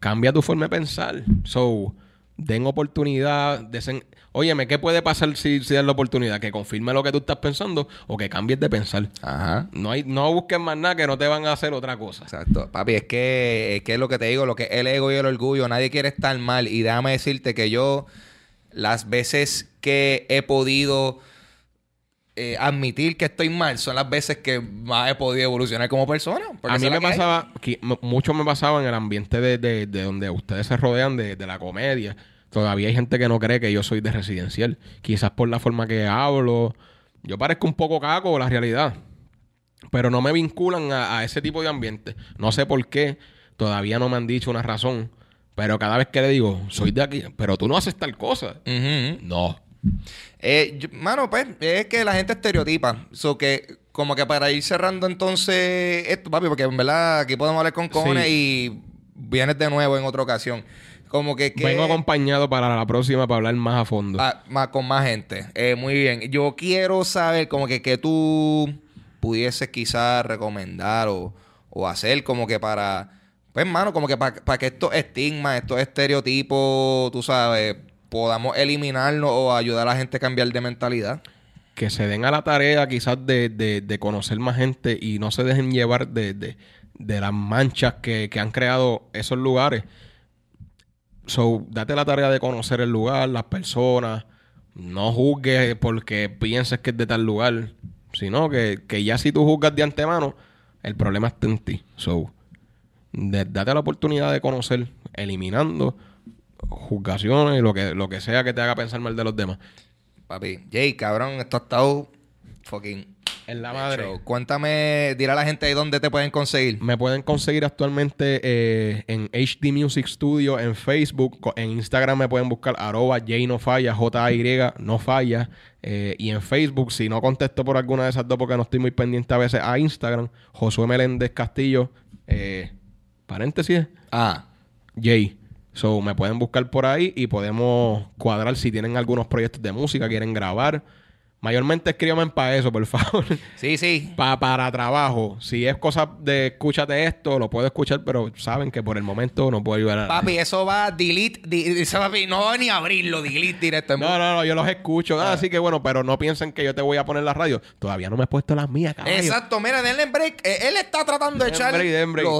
Cambia tu forma de pensar. So, den oportunidad. Desen... Óyeme, ¿qué puede pasar si, si das la oportunidad? Que confirme lo que tú estás pensando o que cambies de pensar. Ajá. No, hay, no busques más nada que no te van a hacer otra cosa. Exacto. Papi, es que, es que es lo que te digo, lo que es el ego y el orgullo, nadie quiere estar mal. Y déjame decirte que yo, las veces que he podido eh, admitir que estoy mal, son las veces que más he podido evolucionar como persona. A mí me pasaba, que mucho me pasaba en el ambiente de, de- de donde ustedes se rodean de, de la comedia. Todavía hay gente que no cree que yo soy de residencial. Quizás por la forma que hablo. Yo parezco un poco caco, la realidad. Pero no me vinculan a, a ese tipo de ambiente. No sé por qué. Todavía no me han dicho una razón. Pero cada vez que le digo, soy de aquí, pero tú no haces tal cosa. No. Eh, yo- mano, pues, es que la gente estereotipa. So que, como que para ir cerrando entonces esto, papi, porque en verdad aquí podemos hablar con cojones Sí. y vienes de nuevo en otra ocasión. Como que... que Vengo acompañado para la próxima para hablar más a fondo. Ah, más, con más gente. Eh, muy bien. Yo quiero saber como que que tú pudieses quizás recomendar o, o hacer como que para... Pues, mano, como que para que estos estigmas, estos estereotipos, tú sabes, podamos eliminarlos o ayudar a la gente a cambiar de mentalidad. que se den a la tarea quizás de, de- de conocer más gente y no se dejen llevar de, de- de las manchas que, que han creado esos lugares. So, date la tarea de conocer el lugar, las personas. No juzgues porque pienses que es de tal lugar. Sino que, que ya si tú juzgas de antemano, el problema está en ti. So, de- date la oportunidad de conocer, eliminando juzgaciones y lo que, lo que sea que te haga pensar mal de los demás. Papi, Jay, cabrón, esto ha estado fucking... En la madre. show. Cuéntame, dile a la gente ahí dónde te pueden conseguir. Me pueden conseguir actualmente eh, en HD Music Studio en Facebook. En Instagram me pueden buscar arroba J no falla, J-Y no falla. Eh, y en Facebook, si no contesto por alguna de esas dos porque no estoy muy pendiente a veces a Instagram, Josué Meléndez Castillo, eh, paréntesis, Ah, J. So, me pueden buscar por ahí y podemos cuadrar si tienen algunos proyectos de música, quieren grabar. Mayormente escríbanme para eso, por favor. Sí, sí. Pa- para trabajo. Si es cosa de escúchate esto, lo puedo escuchar, pero saben que por el momento no puedo ayudar a nadie. Papi, eso va delete. di- dice papi, no va ni a abrirlo, delete directo. No, no, no, yo los escucho. Ah, así que bueno, pero no piensen que yo te voy a poner la radio. Todavía no me he puesto las mías, caballo. Exacto, mira, denle break. Eh, Él está tratando de echar lo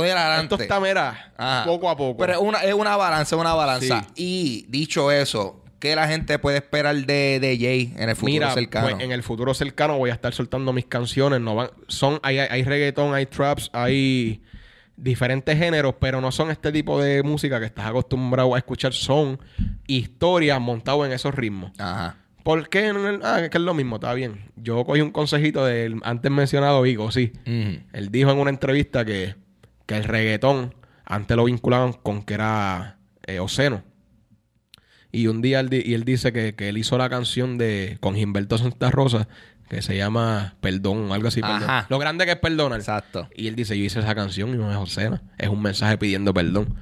de adelante. Esto está, mira, Ajá. poco a poco. Pero es una, es una balanza, una balanza. Y dicho eso, ¿qué la gente puede esperar de, de Jay en el futuro Mira, cercano? pues, en el futuro cercano voy a estar soltando mis canciones. No van, son, hay, hay reggaetón, hay traps, hay diferentes géneros, pero no son este tipo de música que estás acostumbrado a escuchar. Son historias montadas en esos ritmos. Ajá. ¿Por qué? Ah, es que es lo mismo, está bien. Yo cogí un consejito del antes mencionado Vigo, sí. Él dijo en una entrevista que, que el reggaetón antes lo vinculaban con que era eh, obsceno. Y un día él, y él dice que, que él hizo la canción de con Gilberto Santa Rosa que se llama Perdón, algo así. Ajá. Lo grande que es perdonar. Exacto. Y él dice, yo hice esa canción y no es obscena. Es un mensaje pidiendo perdón.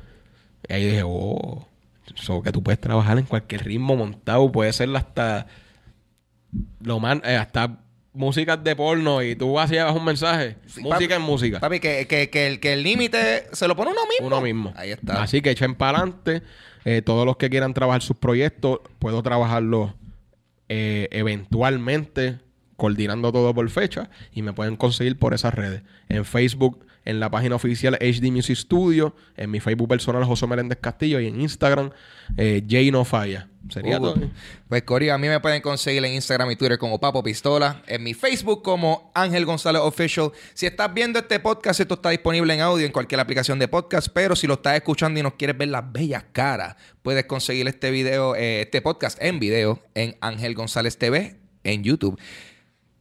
Y ahí dije, oh, eso que tú puedes trabajar en cualquier ritmo montado. Puede ser hasta lo más, eh, hasta músicas de porno y tú vas y llevas un mensaje. música en música. Papi, que, que, que el, que el límite se lo pone uno mismo. Uno mismo. Ahí está. Así que echen para adelante. Eh, todos los que quieran trabajar sus proyectos, puedo trabajarlos eh, eventualmente, coordinando todo por fecha. Y me pueden conseguir por esas redes. En Facebook, en la página oficial HD Music Studio. En mi Facebook personal, José Meléndez Castillo. Y en Instagram, eh, Jay No Falla. Sería Uh, todo. Pues Corio, a mí me pueden conseguir en Instagram y Twitter como Papo Pistola, en mi Facebook como Ángel González Official. Si estás viendo este podcast, esto está disponible en audio en cualquier aplicación de podcast, pero si lo estás escuchando y nos quieres ver las bellas caras, puedes conseguir este video, eh, este podcast en video en Ángel González TV en YouTube.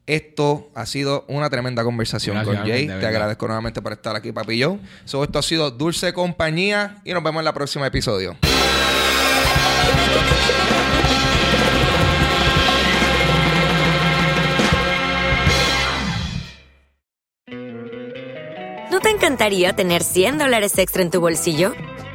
Esto ha sido una tremenda conversación Gracias, con Jay. Te agradezco nuevamente por estar aquí, papi yo. So, esto ha sido Dulce Compañía y nos vemos en el próximo episodio. ¿No te encantaría tener 100 dólares extra en tu bolsillo?